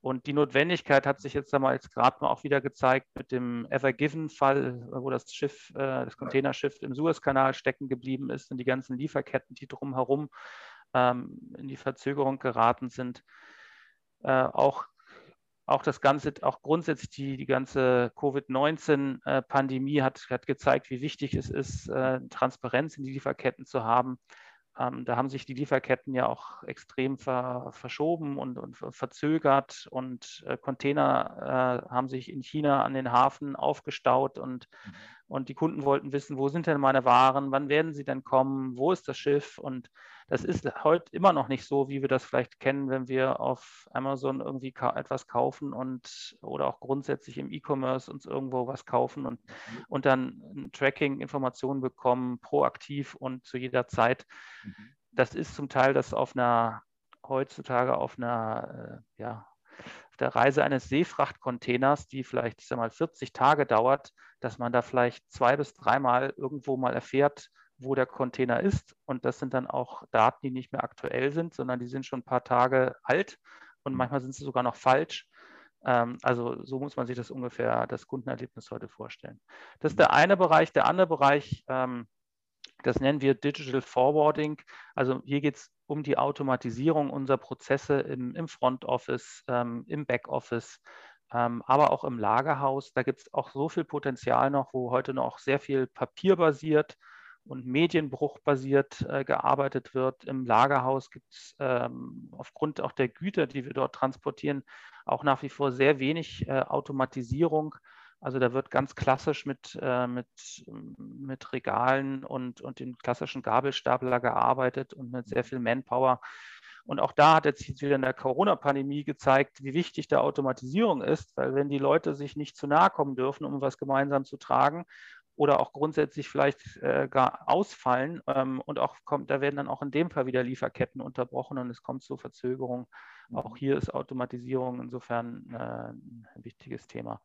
[SPEAKER 3] und die Notwendigkeit hat sich jetzt einmal jetzt gerade mal auch wieder gezeigt mit dem Ever Given-Fall, wo das Schiff, äh, das Containerschiff im Suezkanal stecken geblieben ist und die ganzen Lieferketten, die drumherum ähm, in die Verzögerung geraten sind. Äh, auch, auch das Ganze, auch grundsätzlich die, die ganze Covid-19-Pandemie äh, hat, hat gezeigt, wie wichtig es ist, äh, Transparenz in die Lieferketten zu haben. Ähm, da haben sich die Lieferketten ja auch extrem ver, verschoben und, und, verzögert und äh, Container äh, haben sich in China an den Hafen aufgestaut und, mhm. und die Kunden wollten wissen, wo sind denn meine Waren, wann werden sie denn kommen, wo ist das Schiff und das ist heute immer noch nicht so, wie wir das vielleicht kennen, wenn wir auf Amazon irgendwie ka etwas kaufen und oder auch grundsätzlich im E-Commerce uns irgendwo was kaufen und, mhm. und dann Tracking, Informationen bekommen, proaktiv und zu jeder Zeit. Mhm. Das ist zum Teil das auf einer heutzutage auf einer äh, ja, auf der Reise eines Seefrachtcontainers, die vielleicht ich sag mal 40 Tage dauert, dass man da vielleicht zwei bis dreimal irgendwo mal erfährt, wo der Container ist. Und das sind dann auch Daten, die nicht mehr aktuell sind, sondern die sind schon ein paar Tage alt und manchmal sind sie sogar noch falsch. Ähm, also so muss man sich das ungefähr, das Kundenerlebnis heute vorstellen. Das ist der eine Bereich. Der andere Bereich, ähm, das nennen wir Digital Forwarding. Also hier geht es um die Automatisierung unserer Prozesse im, im Front Office, ähm, im Back Office, aber auch im Lagerhaus. Da gibt es auch so viel Potenzial noch, wo heute noch sehr viel papierbasiert und medienbruchbasiert äh, gearbeitet wird. Im Lagerhaus gibt es ähm, aufgrund auch der Güter, die wir dort transportieren, auch nach wie vor sehr wenig äh, Automatisierung. Also da wird ganz klassisch mit, äh, mit, mit Regalen und, und dem klassischen Gabelstapler gearbeitet und mit sehr viel Manpower. Und auch da hat jetzt wieder in der Corona-Pandemie gezeigt, wie wichtig der Automatisierung ist, weil wenn die Leute sich nicht zu nahe kommen dürfen, um was gemeinsam zu tragen oder auch grundsätzlich vielleicht äh, gar ausfallen ähm, und auch kommt, da werden dann auch in dem Fall wieder Lieferketten unterbrochen und es kommt zu Verzögerungen. Auch hier ist Automatisierung insofern äh, ein wichtiges Thema.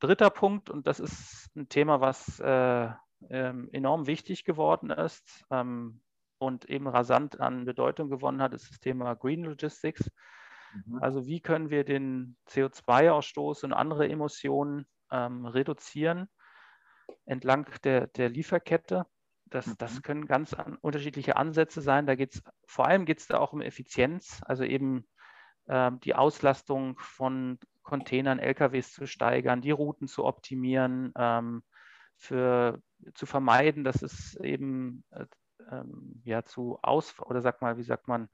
[SPEAKER 3] Dritter Punkt, und das ist ein Thema, was äh, ähm, enorm wichtig geworden ist ähm, und eben rasant an Bedeutung gewonnen hat, ist das Thema Green Logistics. Mhm. Also wie können wir den CO2-Ausstoß und andere Emissionen ähm, reduzieren entlang der, der Lieferkette. Das, das mhm. können ganz an, unterschiedliche Ansätze sein. Da geht es vor allem geht es da auch um Effizienz, also eben ähm, die Auslastung von Containern, LKWs zu steigern, die Routen zu optimieren, ähm, für, zu vermeiden, dass es eben äh, ähm, ja zu Aus oder sag mal, wie sagt man,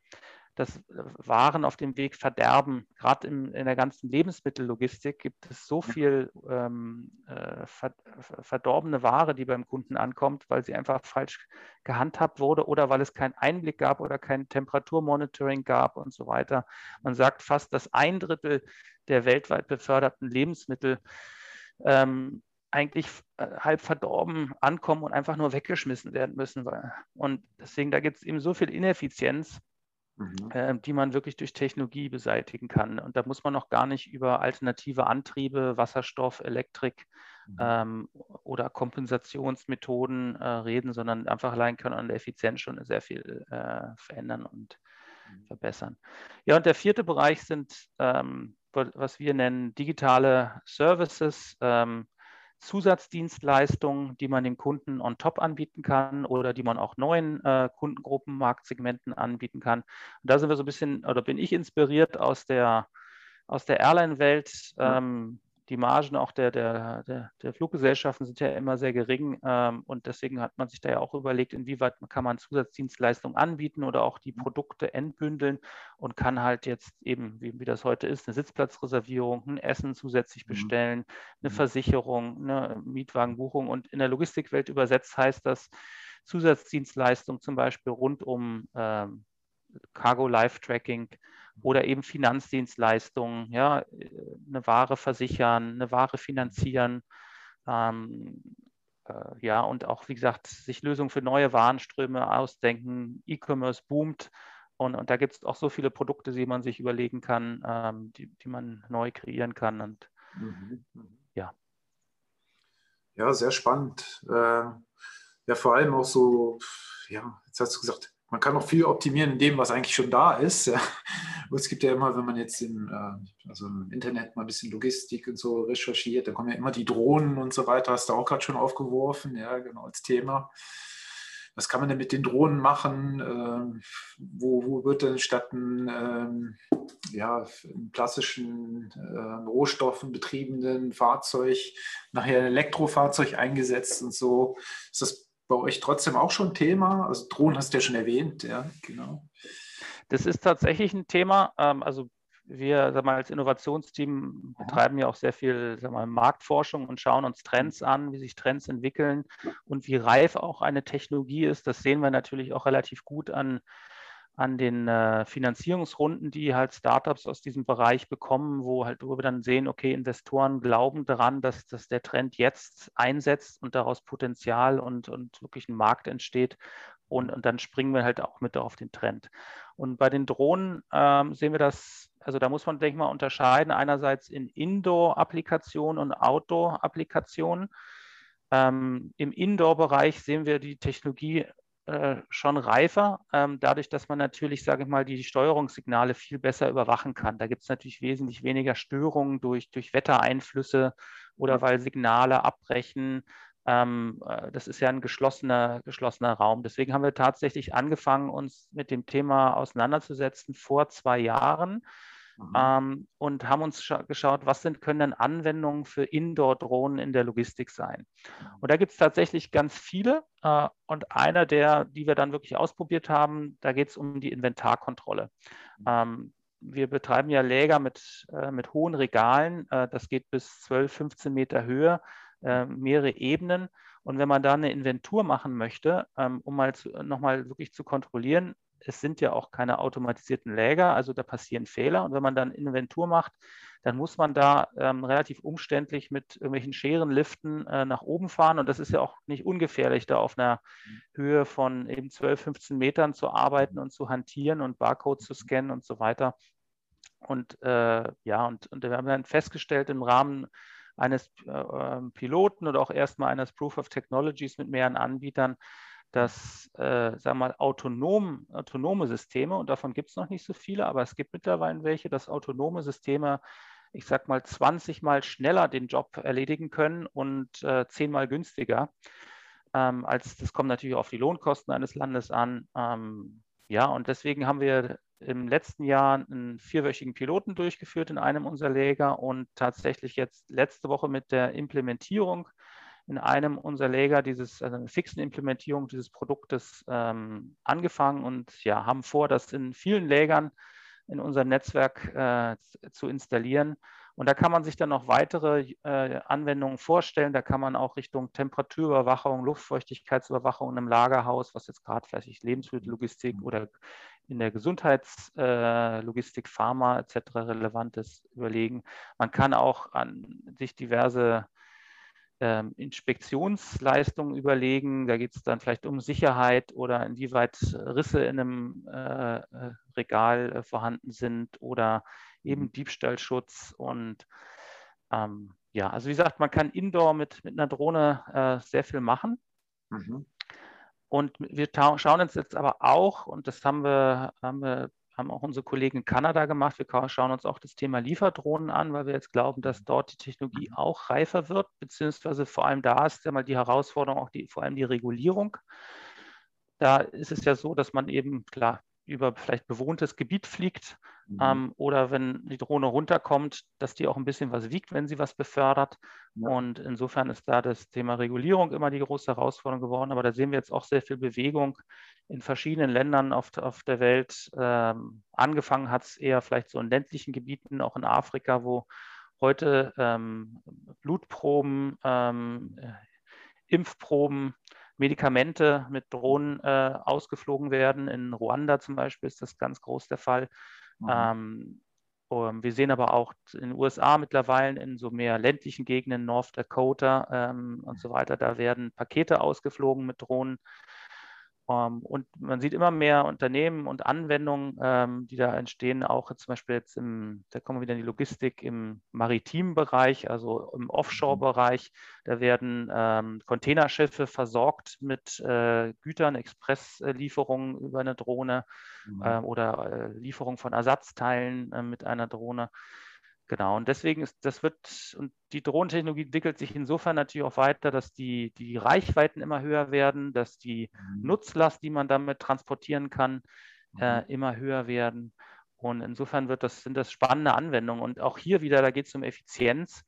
[SPEAKER 3] dass Waren auf dem Weg verderben. Gerade in, in der ganzen Lebensmittellogistik gibt es so viel ähm, äh, verdorbene Ware, die beim Kunden ankommt, weil sie einfach falsch gehandhabt wurde oder weil es keinen Einblick gab oder kein Temperaturmonitoring gab und so weiter. Man sagt fast, dass ein Drittel der weltweit beförderten Lebensmittel ähm, eigentlich äh, halb verdorben ankommen und einfach nur weggeschmissen werden müssen. Und deswegen, da gibt es eben so viel Ineffizienz, mhm. äh, die man wirklich durch Technologie beseitigen kann. Und da muss man noch gar nicht über alternative Antriebe, Wasserstoff, Elektrik mhm. ähm, oder Kompensationsmethoden äh, reden, sondern einfach allein können an der Effizienz schon sehr viel äh, verändern und mhm. verbessern. Ja, und der vierte Bereich sind, ähm, was wir nennen, digitale Services. Ähm, Zusatzdienstleistungen, die man dem Kunden on top anbieten kann oder die man auch neuen äh, Kundengruppen, Marktsegmenten anbieten kann. Und da sind wir so ein bisschen, oder bin ich inspiriert aus der, aus der Airline-Welt. Ähm, die Margen auch der, der, der, der, Fluggesellschaften sind ja immer sehr gering ähm, und deswegen hat man sich da ja auch überlegt, inwieweit kann man Zusatzdienstleistungen anbieten oder auch die Produkte entbündeln und kann halt jetzt eben, wie, wie das heute ist, eine Sitzplatzreservierung, ein Essen zusätzlich mhm. bestellen, eine mhm. Versicherung, eine Mietwagenbuchung und in der Logistikwelt übersetzt heißt das Zusatzdienstleistungen zum Beispiel rund um ähm, Cargo Live Tracking, oder eben Finanzdienstleistungen, ja, eine Ware versichern, eine Ware finanzieren, ähm, äh, ja, und auch, wie gesagt, sich Lösungen für neue Warenströme ausdenken. E-Commerce boomt und, und da gibt es auch so viele Produkte, die man sich überlegen kann, ähm, die, die man neu kreieren kann und mhm. ja.
[SPEAKER 2] Ja, sehr spannend. Äh, ja, vor allem auch so, ja, jetzt hast du gesagt, man kann auch viel optimieren in dem, was eigentlich schon da ist. Es gibt ja immer, wenn man jetzt in, äh, also im Internet mal ein bisschen Logistik und so recherchiert, da kommen ja immer die Drohnen und so weiter, hast du auch gerade schon aufgeworfen, ja, genau als Thema. Was kann man denn mit den Drohnen machen? Ähm, wo, wo, wird denn statt ein, ähm, ja, in klassischen äh, Rohstoffen betriebenen Fahrzeug nachher ein Elektrofahrzeug eingesetzt und so? Ist das bei euch trotzdem auch schon Thema? Also Drohnen hast du ja schon erwähnt, ja, genau.
[SPEAKER 3] Das ist tatsächlich ein Thema. Ähm, also wir sag mal, als Innovationsteam betreiben ja auch sehr viel sag mal, Marktforschung und schauen uns Trends an, wie sich Trends entwickeln und wie reif auch eine Technologie ist. Das sehen wir natürlich auch relativ gut an an den äh, Finanzierungsrunden, die halt Startups aus diesem Bereich bekommen, wo halt wir dann sehen, okay, Investoren glauben daran, dass, dass der Trend jetzt einsetzt und daraus Potenzial und, und wirklich ein Markt entsteht. Und, und dann springen wir halt auch mit auf den Trend. Und bei den Drohnen ähm, sehen wir das, also da muss man, denke ich mal, unterscheiden, einerseits in Indoor-Applikationen und Outdoor-Applikationen. Ähm, Im Indoor-Bereich sehen wir die Technologie äh, schon reifer, ähm, dadurch, dass man natürlich, sage ich mal, die Steuerungssignale viel besser überwachen kann. Da gibt es natürlich wesentlich weniger Störungen durch, durch Wettereinflüsse oder weil Signale abbrechen. Ähm, äh, das ist ja ein geschlossener, geschlossener Raum. Deswegen haben wir tatsächlich angefangen, uns mit dem Thema auseinanderzusetzen vor zwei Jahren mhm. ähm, und haben uns geschaut, was sind, können denn Anwendungen für Indoor-Drohnen in der Logistik sein. Mhm. Und da gibt es tatsächlich ganz viele. Äh, und einer der, die wir dann wirklich ausprobiert haben, da geht es um die Inventarkontrolle. Mhm. Ähm, wir betreiben ja Läger mit, äh, mit hohen Regalen. Äh, das geht bis 12, 15 Meter Höhe, äh, mehrere Ebenen. Und wenn man da eine Inventur machen möchte, ähm, um mal nochmal wirklich zu kontrollieren, es sind ja auch keine automatisierten Läger, also da passieren Fehler. Und wenn man dann Inventur macht, dann muss man da ähm, relativ umständlich mit irgendwelchen Scherenliften äh, nach oben fahren. Und das ist ja auch nicht ungefährlich, da auf einer Höhe von eben 12, 15 Metern zu arbeiten und zu hantieren und Barcode zu scannen und so weiter. Und äh, ja, und, und wir haben dann festgestellt im Rahmen eines äh, ähm, Piloten oder auch erstmal eines Proof of Technologies mit mehreren Anbietern, dass, äh, sagen mal, autonom, autonome Systeme, und davon gibt es noch nicht so viele, aber es gibt mittlerweile welche, dass autonome Systeme, ich sag mal, 20 Mal schneller den Job erledigen können und äh, 10 Mal günstiger. Ähm, als das kommt natürlich auf die Lohnkosten eines Landes an. Ähm, ja, und deswegen haben wir im letzten Jahr einen vierwöchigen Piloten durchgeführt in einem unserer Läger und tatsächlich jetzt letzte Woche mit der Implementierung in einem unserer Läger dieses, also eine fixen Implementierung dieses Produktes ähm, angefangen und ja, haben vor, das in vielen Lägern in unserem Netzwerk äh, zu installieren. Und da kann man sich dann noch weitere äh, Anwendungen vorstellen. Da kann man auch Richtung Temperaturüberwachung, Luftfeuchtigkeitsüberwachung in einem Lagerhaus, was jetzt gerade vielleicht Lebensmittellogistik oder in der Gesundheitslogistik, äh, Pharma etc. relevant ist, überlegen. Man kann auch an sich diverse ähm, Inspektionsleistungen überlegen. Da geht es dann vielleicht um Sicherheit oder inwieweit Risse in einem äh, äh, Regal äh, vorhanden sind oder eben mhm. Diebstahlschutz. Und ähm, ja, also wie gesagt, man kann indoor mit, mit einer Drohne äh, sehr viel machen. Mhm. Und wir schauen uns jetzt aber auch, und das haben wir, haben wir haben auch unsere Kollegen in Kanada gemacht. Wir schauen uns auch das Thema Lieferdrohnen an, weil wir jetzt glauben, dass dort die Technologie auch reifer wird, beziehungsweise vor allem da ist ja mal die Herausforderung auch die, vor allem die Regulierung. Da ist es ja so, dass man eben, klar, über vielleicht bewohntes Gebiet fliegt mhm. ähm, oder wenn die Drohne runterkommt, dass die auch ein bisschen was wiegt, wenn sie was befördert. Ja. Und insofern ist da das Thema Regulierung immer die große Herausforderung geworden. Aber da sehen wir jetzt auch sehr viel Bewegung in verschiedenen Ländern auf, auf der Welt. Ähm, angefangen hat es eher vielleicht so in ländlichen Gebieten, auch in Afrika, wo heute ähm, Blutproben, ähm, äh, Impfproben, Medikamente mit Drohnen äh, ausgeflogen werden. In Ruanda zum Beispiel ist das ganz groß der Fall. Mhm. Ähm, wir sehen aber auch in den USA mittlerweile in so mehr ländlichen Gegenden, North Dakota ähm, und so weiter, da werden Pakete ausgeflogen mit Drohnen. Ähm, und man sieht immer mehr Unternehmen und Anwendungen, ähm, die da entstehen, auch zum Beispiel jetzt im, da kommen wir wieder in die Logistik im maritimen Bereich, also im Offshore-Bereich. Da werden ähm, Containerschiffe versorgt mit äh, Gütern, Expresslieferungen über eine Drohne mhm. äh, oder äh, Lieferung von Ersatzteilen äh, mit einer Drohne. Genau, und deswegen ist das wird, und die Drohnentechnologie entwickelt sich insofern natürlich auch weiter, dass die, die Reichweiten immer höher werden, dass die mhm. Nutzlast, die man damit transportieren kann, äh, mhm. äh, immer höher werden. Und insofern wird das, sind das spannende Anwendungen. Und auch hier wieder, da geht es um Effizienz.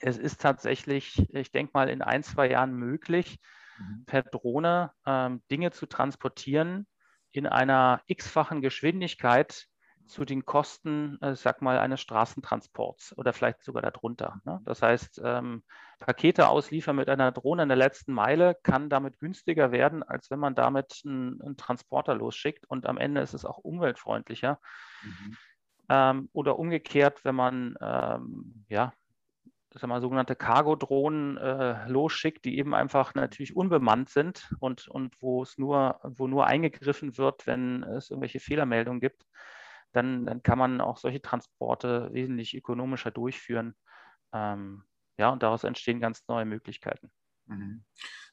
[SPEAKER 3] Es ist tatsächlich, ich denke mal, in ein, zwei Jahren möglich, mhm. per Drohne ähm, Dinge zu transportieren in einer x-fachen Geschwindigkeit, zu den Kosten, äh, sag mal, eines Straßentransports oder vielleicht sogar darunter. Ne? Das heißt, ähm, Pakete ausliefern mit einer Drohne in der letzten Meile kann damit günstiger werden, als wenn man damit einen, einen Transporter losschickt. Und am Ende ist es auch umweltfreundlicher. Mhm. Ähm, oder umgekehrt, wenn man ähm, ja, sag mal, sogenannte Cargo-Drohnen äh, losschickt, die eben einfach natürlich unbemannt sind und, und wo es nur, wo nur eingegriffen wird, wenn es irgendwelche Fehlermeldungen gibt dann, dann kann man auch solche Transporte wesentlich ökonomischer durchführen. Ähm, ja, und daraus entstehen ganz neue Möglichkeiten.
[SPEAKER 2] Mhm.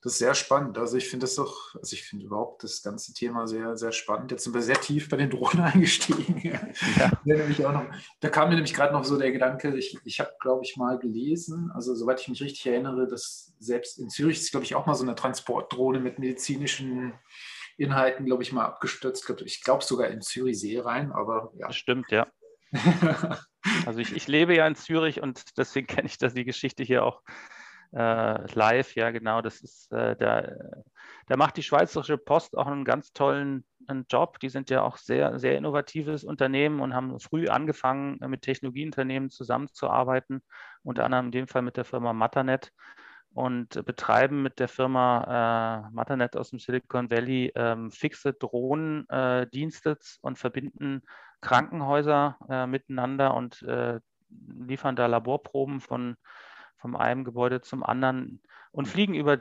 [SPEAKER 2] Das ist sehr spannend. Also ich finde das doch, also ich finde überhaupt das ganze Thema sehr, sehr spannend. Jetzt sind wir sehr tief bei den Drohnen eingestiegen. Ja. noch, da kam mir nämlich gerade noch so der Gedanke, ich, ich habe, glaube ich, mal gelesen, also soweit ich mich richtig erinnere, dass selbst in Zürich ist, glaube ich, auch mal so eine Transportdrohne mit medizinischen Inhalten, glaube ich, mal abgestürzt. Ich glaube sogar in Zürichsee rein, aber
[SPEAKER 3] ja. Das stimmt, ja. also ich, ich lebe ja in Zürich und deswegen kenne ich das, die Geschichte hier auch äh, live. Ja, genau, das ist, äh, da, da macht die Schweizerische Post auch einen ganz tollen einen Job. Die sind ja auch sehr, sehr innovatives Unternehmen und haben früh angefangen, mit Technologieunternehmen zusammenzuarbeiten, unter anderem in dem Fall mit der Firma Matanet und betreiben mit der Firma äh, Matanet aus dem Silicon Valley ähm, fixe Drohnendienste äh, und verbinden Krankenhäuser äh, miteinander und äh, liefern da Laborproben von, von einem Gebäude zum anderen und fliegen über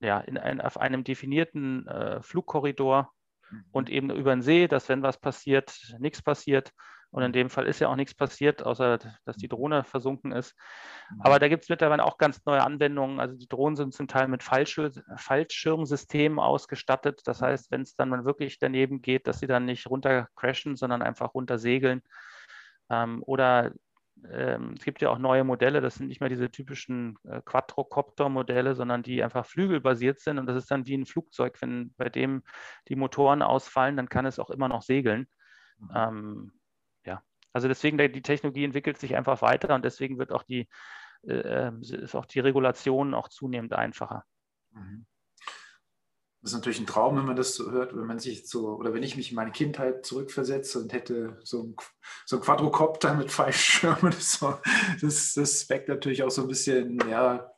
[SPEAKER 3] ja, in ein, auf einem definierten äh, Flugkorridor mhm. und eben über den See, dass wenn was passiert, nichts passiert. Und in dem Fall ist ja auch nichts passiert, außer dass die Drohne versunken ist. Mhm. Aber da gibt es mittlerweile auch ganz neue Anwendungen. Also die Drohnen sind zum Teil mit Fallschir Fallschirmsystemen ausgestattet. Das heißt, wenn es dann mal wirklich daneben geht, dass sie dann nicht runter crashen, sondern einfach runter segeln. Ähm, oder ähm, es gibt ja auch neue Modelle, das sind nicht mehr diese typischen äh, Quadrocopter-Modelle, sondern die einfach flügelbasiert sind. Und das ist dann wie ein Flugzeug. Wenn bei dem die Motoren ausfallen, dann kann es auch immer noch segeln. Mhm. Ähm, also deswegen, die Technologie entwickelt sich einfach weiter und deswegen wird auch die, äh, ähm, ist auch die Regulation auch zunehmend einfacher. Mhm.
[SPEAKER 2] Das ist natürlich ein Traum, wenn man das so hört, wenn man sich so, oder wenn ich mich in meine Kindheit zurückversetze und hätte so ein, so ein Quadrocopter mit Fallschirm oder so. Das, das weckt natürlich auch so ein bisschen, ja,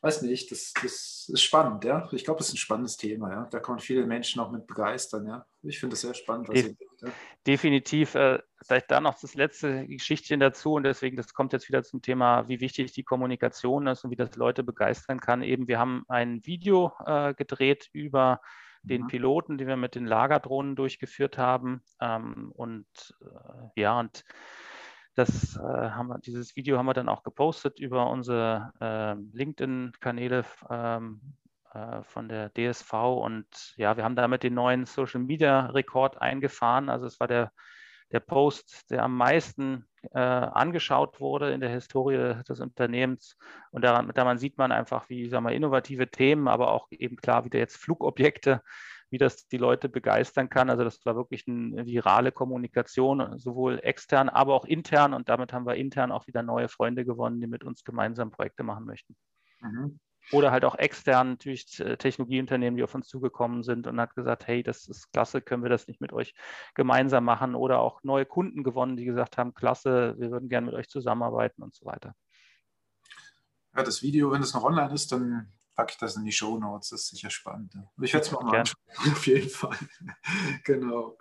[SPEAKER 2] weiß nicht, das, das ist spannend, ja. Ich glaube, das ist ein spannendes Thema, ja. Da kann man viele Menschen auch mit begeistern, ja. Ich finde es sehr spannend, was
[SPEAKER 3] De ihr denkt, ja. Definitiv. Äh, vielleicht da noch das letzte Geschichtchen dazu und deswegen, das kommt jetzt wieder zum Thema, wie wichtig die Kommunikation ist und wie das Leute begeistern kann. Eben, wir haben ein Video äh, gedreht über den mhm. Piloten, die wir mit den Lagerdrohnen durchgeführt haben. Ähm, und äh, ja, und das äh, haben wir, dieses Video haben wir dann auch gepostet über unsere äh, LinkedIn-Kanäle ähm, äh, von der DSV und ja, wir haben damit den neuen Social Media Rekord eingefahren. Also es war der, der Post, der am meisten äh, angeschaut wurde in der Historie des Unternehmens. Und daran, daran sieht man einfach, wie sagen wir, innovative Themen, aber auch eben klar wieder jetzt Flugobjekte wie das die Leute begeistern kann. Also das war wirklich eine virale Kommunikation, sowohl extern, aber auch intern. Und damit haben wir intern auch wieder neue Freunde gewonnen, die mit uns gemeinsam Projekte machen möchten. Mhm. Oder halt auch extern natürlich äh, Technologieunternehmen, die auf uns zugekommen sind und hat gesagt, hey, das ist klasse, können wir das nicht mit euch gemeinsam machen? Oder auch neue Kunden gewonnen, die gesagt haben, klasse, wir würden gerne mit euch zusammenarbeiten und so weiter.
[SPEAKER 2] Ja, das Video, wenn es noch online ist, dann packe ich das in die Show Notes. Das ist sicher spannend. Ich werde es mal, mal anschauen, auf jeden Fall. genau.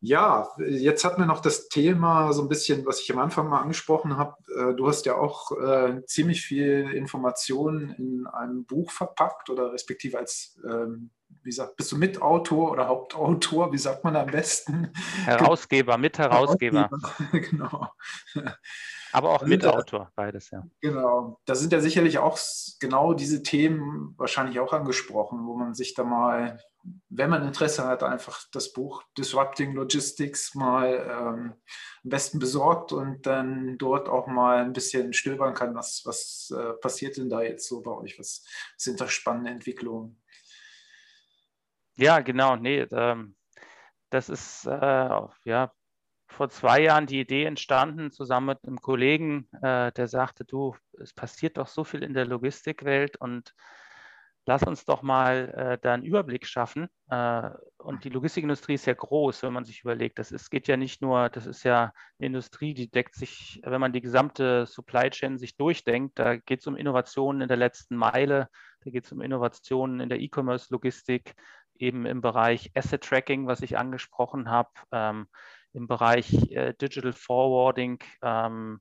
[SPEAKER 2] Ja, jetzt hatten wir noch das Thema so ein bisschen, was ich am Anfang mal angesprochen habe. Äh, du hast ja auch äh, ziemlich viel Informationen in einem Buch verpackt oder respektive als ähm, wie sagt, bist du Mitautor oder Hauptautor? Wie sagt man am besten?
[SPEAKER 3] Herausgeber, Mitherausgeber. genau. Aber auch Mitautor, beides, ja.
[SPEAKER 2] Genau. Da sind ja sicherlich auch genau diese Themen wahrscheinlich auch angesprochen, wo man sich da mal, wenn man Interesse hat, einfach das Buch Disrupting Logistics mal ähm, am besten besorgt und dann dort auch mal ein bisschen stöbern kann, was, was äh, passiert denn da jetzt so bei euch? Was sind da spannende Entwicklungen?
[SPEAKER 3] Ja, genau. Nee, ähm, das ist äh, ja vor zwei Jahren die Idee entstanden, zusammen mit einem Kollegen, äh, der sagte, du, es passiert doch so viel in der Logistikwelt und lass uns doch mal äh, da einen Überblick schaffen. Äh, und die Logistikindustrie ist ja groß, wenn man sich überlegt. Das ist, geht ja nicht nur, das ist ja eine Industrie, die deckt sich, wenn man die gesamte Supply Chain sich durchdenkt, da geht es um Innovationen in der letzten Meile, da geht es um Innovationen in der E-Commerce-Logistik, eben im Bereich Asset Tracking, was ich angesprochen habe, ähm, im Bereich äh, Digital Forwarding ähm,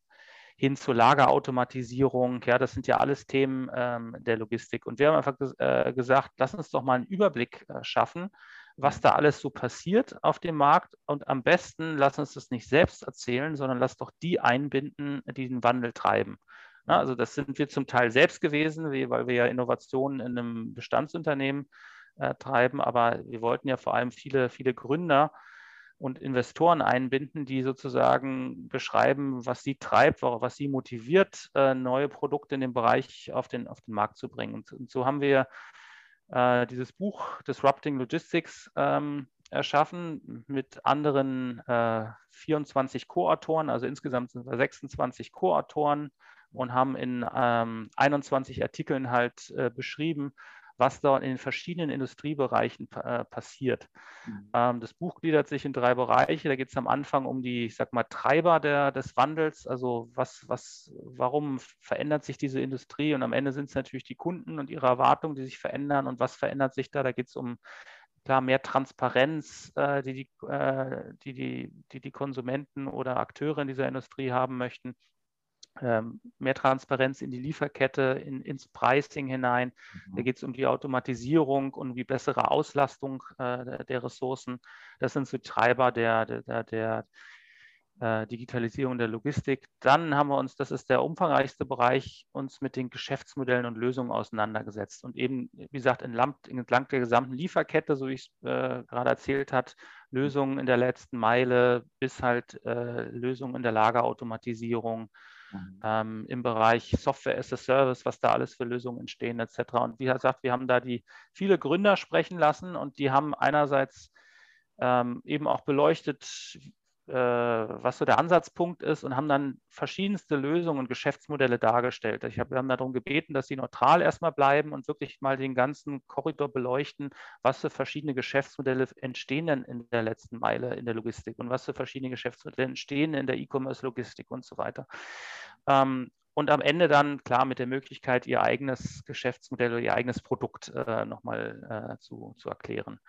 [SPEAKER 3] hin zur Lagerautomatisierung. Ja, das sind ja alles Themen ähm, der Logistik. Und wir haben einfach ges äh, gesagt, lass uns doch mal einen Überblick äh, schaffen, was da alles so passiert auf dem Markt. Und am besten lass uns das nicht selbst erzählen, sondern lass doch die einbinden, die den Wandel treiben. Na, also das sind wir zum Teil selbst gewesen, wie, weil wir ja Innovationen in einem Bestandsunternehmen äh, treiben. Aber wir wollten ja vor allem viele, viele Gründer und Investoren einbinden, die sozusagen beschreiben, was sie treibt, was sie motiviert, äh, neue Produkte in dem Bereich auf den, auf den Markt zu bringen. Und, und so haben wir äh, dieses Buch Disrupting Logistics ähm, erschaffen mit anderen äh, 24 Co-Autoren, also insgesamt sind wir 26 Co-Autoren und haben in ähm, 21 Artikeln halt äh, beschrieben, was dort in den verschiedenen Industriebereichen äh, passiert. Mhm. Ähm, das Buch gliedert sich in drei Bereiche. Da geht es am Anfang um die, ich sag mal, Treiber der, des Wandels. Also was, was, warum verändert sich diese Industrie? Und am Ende sind es natürlich die Kunden und ihre Erwartungen, die sich verändern. Und was verändert sich da? Da geht es um klar mehr Transparenz, äh, die, die, äh, die, die, die die Konsumenten oder Akteure in dieser Industrie haben möchten. Ähm, mehr Transparenz in die Lieferkette, in, ins Pricing hinein. Mhm. Da geht es um die Automatisierung und die bessere Auslastung äh, der Ressourcen. Das sind so Treiber der, der, der, äh, Digitalisierung der Logistik. Dann haben wir uns, das ist der umfangreichste Bereich, uns mit den Geschäftsmodellen und Lösungen auseinandergesetzt und eben, wie gesagt, entlang, entlang der gesamten Lieferkette, so wie ich es äh, gerade erzählt habe, Lösungen in der letzten Meile bis halt äh, Lösungen in der Lagerautomatisierung, mhm. ähm, im Bereich Software as a Service, was da alles für Lösungen entstehen etc. Und wie gesagt, wir haben da die viele Gründer sprechen lassen und die haben einerseits ähm, eben auch beleuchtet, äh, was so der Ansatzpunkt ist und haben dann verschiedenste Lösungen und Geschäftsmodelle dargestellt. Ich hab, wir haben darum gebeten, dass sie neutral erstmal bleiben und wirklich mal den ganzen Korridor beleuchten, was für verschiedene Geschäftsmodelle entstehen denn in der letzten Meile in der Logistik und was für verschiedene Geschäftsmodelle entstehen in der E-Commerce-Logistik und so weiter. Ähm, und am Ende dann klar mit der Möglichkeit, ihr eigenes Geschäftsmodell oder ihr eigenes Produkt äh, nochmal äh, zu, zu erklären.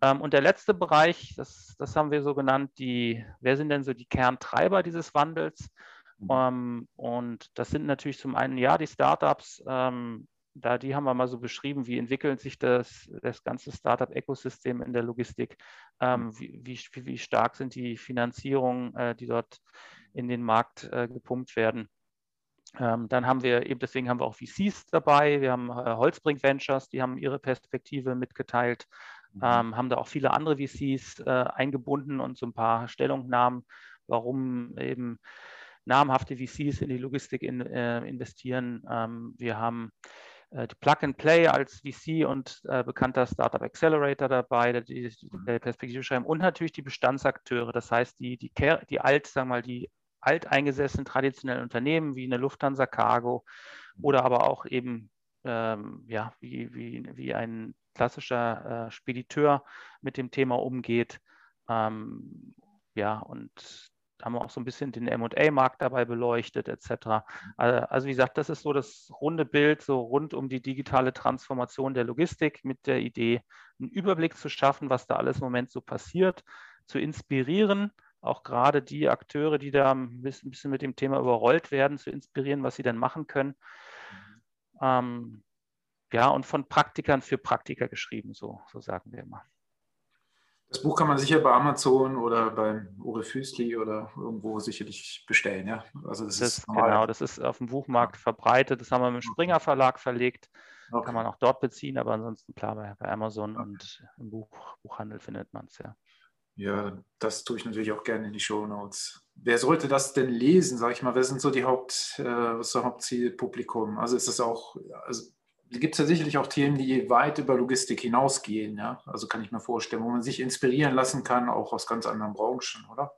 [SPEAKER 3] Ähm, und der letzte Bereich, das, das haben wir so genannt, die, wer sind denn so die Kerntreiber dieses Wandels? Mhm. Ähm, und das sind natürlich zum einen ja die Startups, ähm, da die haben wir mal so beschrieben, wie entwickelt sich das, das ganze Startup-Ökosystem in der Logistik, ähm, mhm. wie, wie, wie, stark sind die Finanzierungen, äh, die dort in den Markt äh, gepumpt werden. Ähm, dann haben wir eben, deswegen haben wir auch VCs dabei. Wir haben äh, Holzbrink Ventures, die haben ihre Perspektive mitgeteilt, mhm. ähm, haben da auch viele andere VCs äh, eingebunden und so ein paar Stellungnahmen, warum eben namhafte VCs in die Logistik in, äh, investieren. Ähm, wir haben äh, die Plug and Play als VC und äh, bekannter Startup Accelerator dabei, die, die, die Perspektive schreiben und natürlich die Bestandsakteure, das heißt die, die, die alt, sagen wir mal, die alteingesessenen traditionellen Unternehmen wie eine Lufthansa Cargo oder aber auch eben ähm, ja, wie, wie, wie ein klassischer äh, Spediteur mit dem Thema umgeht. Ähm, ja, und haben wir auch so ein bisschen den MA-Markt dabei beleuchtet, etc. Also wie gesagt, das ist so das runde Bild, so rund um die digitale Transformation der Logistik mit der Idee, einen Überblick zu schaffen, was da alles im Moment so passiert, zu inspirieren auch gerade die Akteure, die da ein bisschen mit dem Thema überrollt werden, zu inspirieren, was sie dann machen können. Mhm. Ähm, ja, und von Praktikern für Praktiker geschrieben, so, so sagen wir immer.
[SPEAKER 2] Das Buch kann man sicher bei Amazon oder beim Ure Füßli oder irgendwo sicherlich bestellen, ja.
[SPEAKER 3] Also das, das ist genau, das ist auf dem Buchmarkt verbreitet. Das haben wir mit dem Springer Verlag verlegt. Okay. Kann man auch dort beziehen, aber ansonsten klar bei, bei Amazon okay. und im Buch, Buchhandel findet man es ja.
[SPEAKER 2] Ja, das tue ich natürlich auch gerne in die Show Notes. Wer sollte das denn lesen, sage ich mal? Wer sind so die Haupt, äh, was ist das Hauptzielpublikum? Also ist das auch, also gibt es ja sicherlich auch Themen, die weit über Logistik hinausgehen, ja? Also kann ich mir vorstellen, wo man sich inspirieren lassen kann, auch aus ganz anderen Branchen, oder?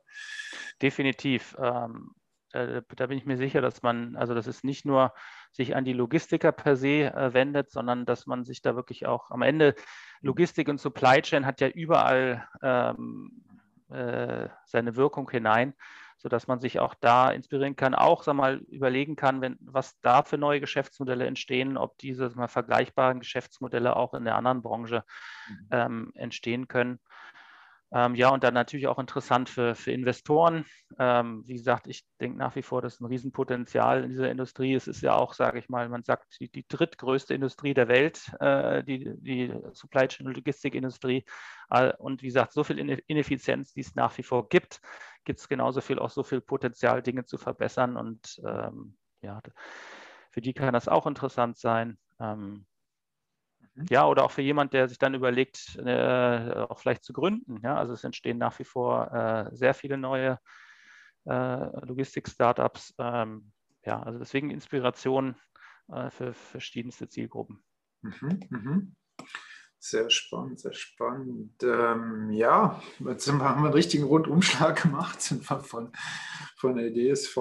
[SPEAKER 3] Definitiv. Ähm, äh, da bin ich mir sicher, dass man, also das ist nicht nur sich an die Logistiker per se äh, wendet, sondern dass man sich da wirklich auch am Ende Logistik und Supply Chain hat ja überall ähm, äh, seine Wirkung hinein, sodass man sich auch da inspirieren kann, auch sag mal, überlegen kann, wenn, was da für neue Geschäftsmodelle entstehen, ob diese mal, vergleichbaren Geschäftsmodelle auch in der anderen Branche mhm. ähm, entstehen können. Ähm, ja, und dann natürlich auch interessant für, für Investoren. Ähm, wie gesagt, ich denke nach wie vor, das ist ein Riesenpotenzial in dieser Industrie. Es ist ja auch, sage ich mal, man sagt, die, die drittgrößte Industrie der Welt, äh, die, die Supply Chain und Logistikindustrie. Und wie gesagt, so viel Ineffizienz, die es nach wie vor gibt, gibt es genauso viel, auch so viel Potenzial, Dinge zu verbessern. Und ähm, ja, für die kann das auch interessant sein. Ähm. Ja, oder auch für jemand, der sich dann überlegt, äh, auch vielleicht zu gründen. Ja? Also es entstehen nach wie vor äh, sehr viele neue äh, Logistik-Startups. Ähm, ja, also deswegen Inspiration äh, für verschiedenste Zielgruppen. Mhm,
[SPEAKER 2] mhm. Sehr spannend, sehr spannend. Ähm, ja, jetzt haben wir einen richtigen Rundumschlag gemacht, sind wir von, von der DSV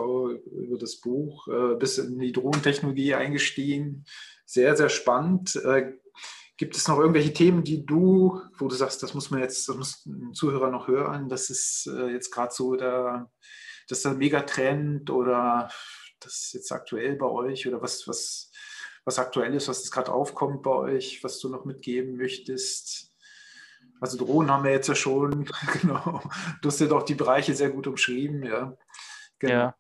[SPEAKER 2] über das Buch äh, bis in die Drohntechnologie eingestiegen. Sehr, sehr spannend. Äh, Gibt es noch irgendwelche Themen, die du, wo du sagst, das muss man jetzt, das muss ein Zuhörer noch hören, das ist äh, jetzt gerade so der, das ist der Megatrend oder das ist jetzt aktuell bei euch oder was, was, was aktuell ist, was jetzt gerade aufkommt bei euch, was du noch mitgeben möchtest? Also Drohnen haben wir jetzt ja schon, genau. Du hast ja doch die Bereiche sehr gut umschrieben, ja.
[SPEAKER 3] Genau. Ja.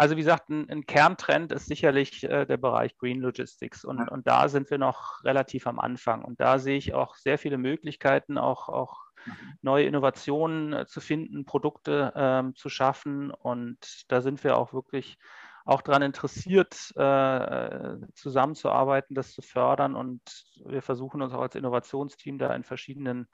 [SPEAKER 3] Also wie gesagt, ein, ein Kerntrend ist sicherlich äh, der Bereich Green Logistics und, und da sind wir noch relativ am Anfang und da sehe ich auch sehr viele Möglichkeiten, auch, auch mhm. neue Innovationen äh, zu finden, Produkte ähm, zu schaffen und da sind wir auch wirklich auch daran interessiert, äh, zusammenzuarbeiten, das zu fördern und wir versuchen uns auch als Innovationsteam da in verschiedenen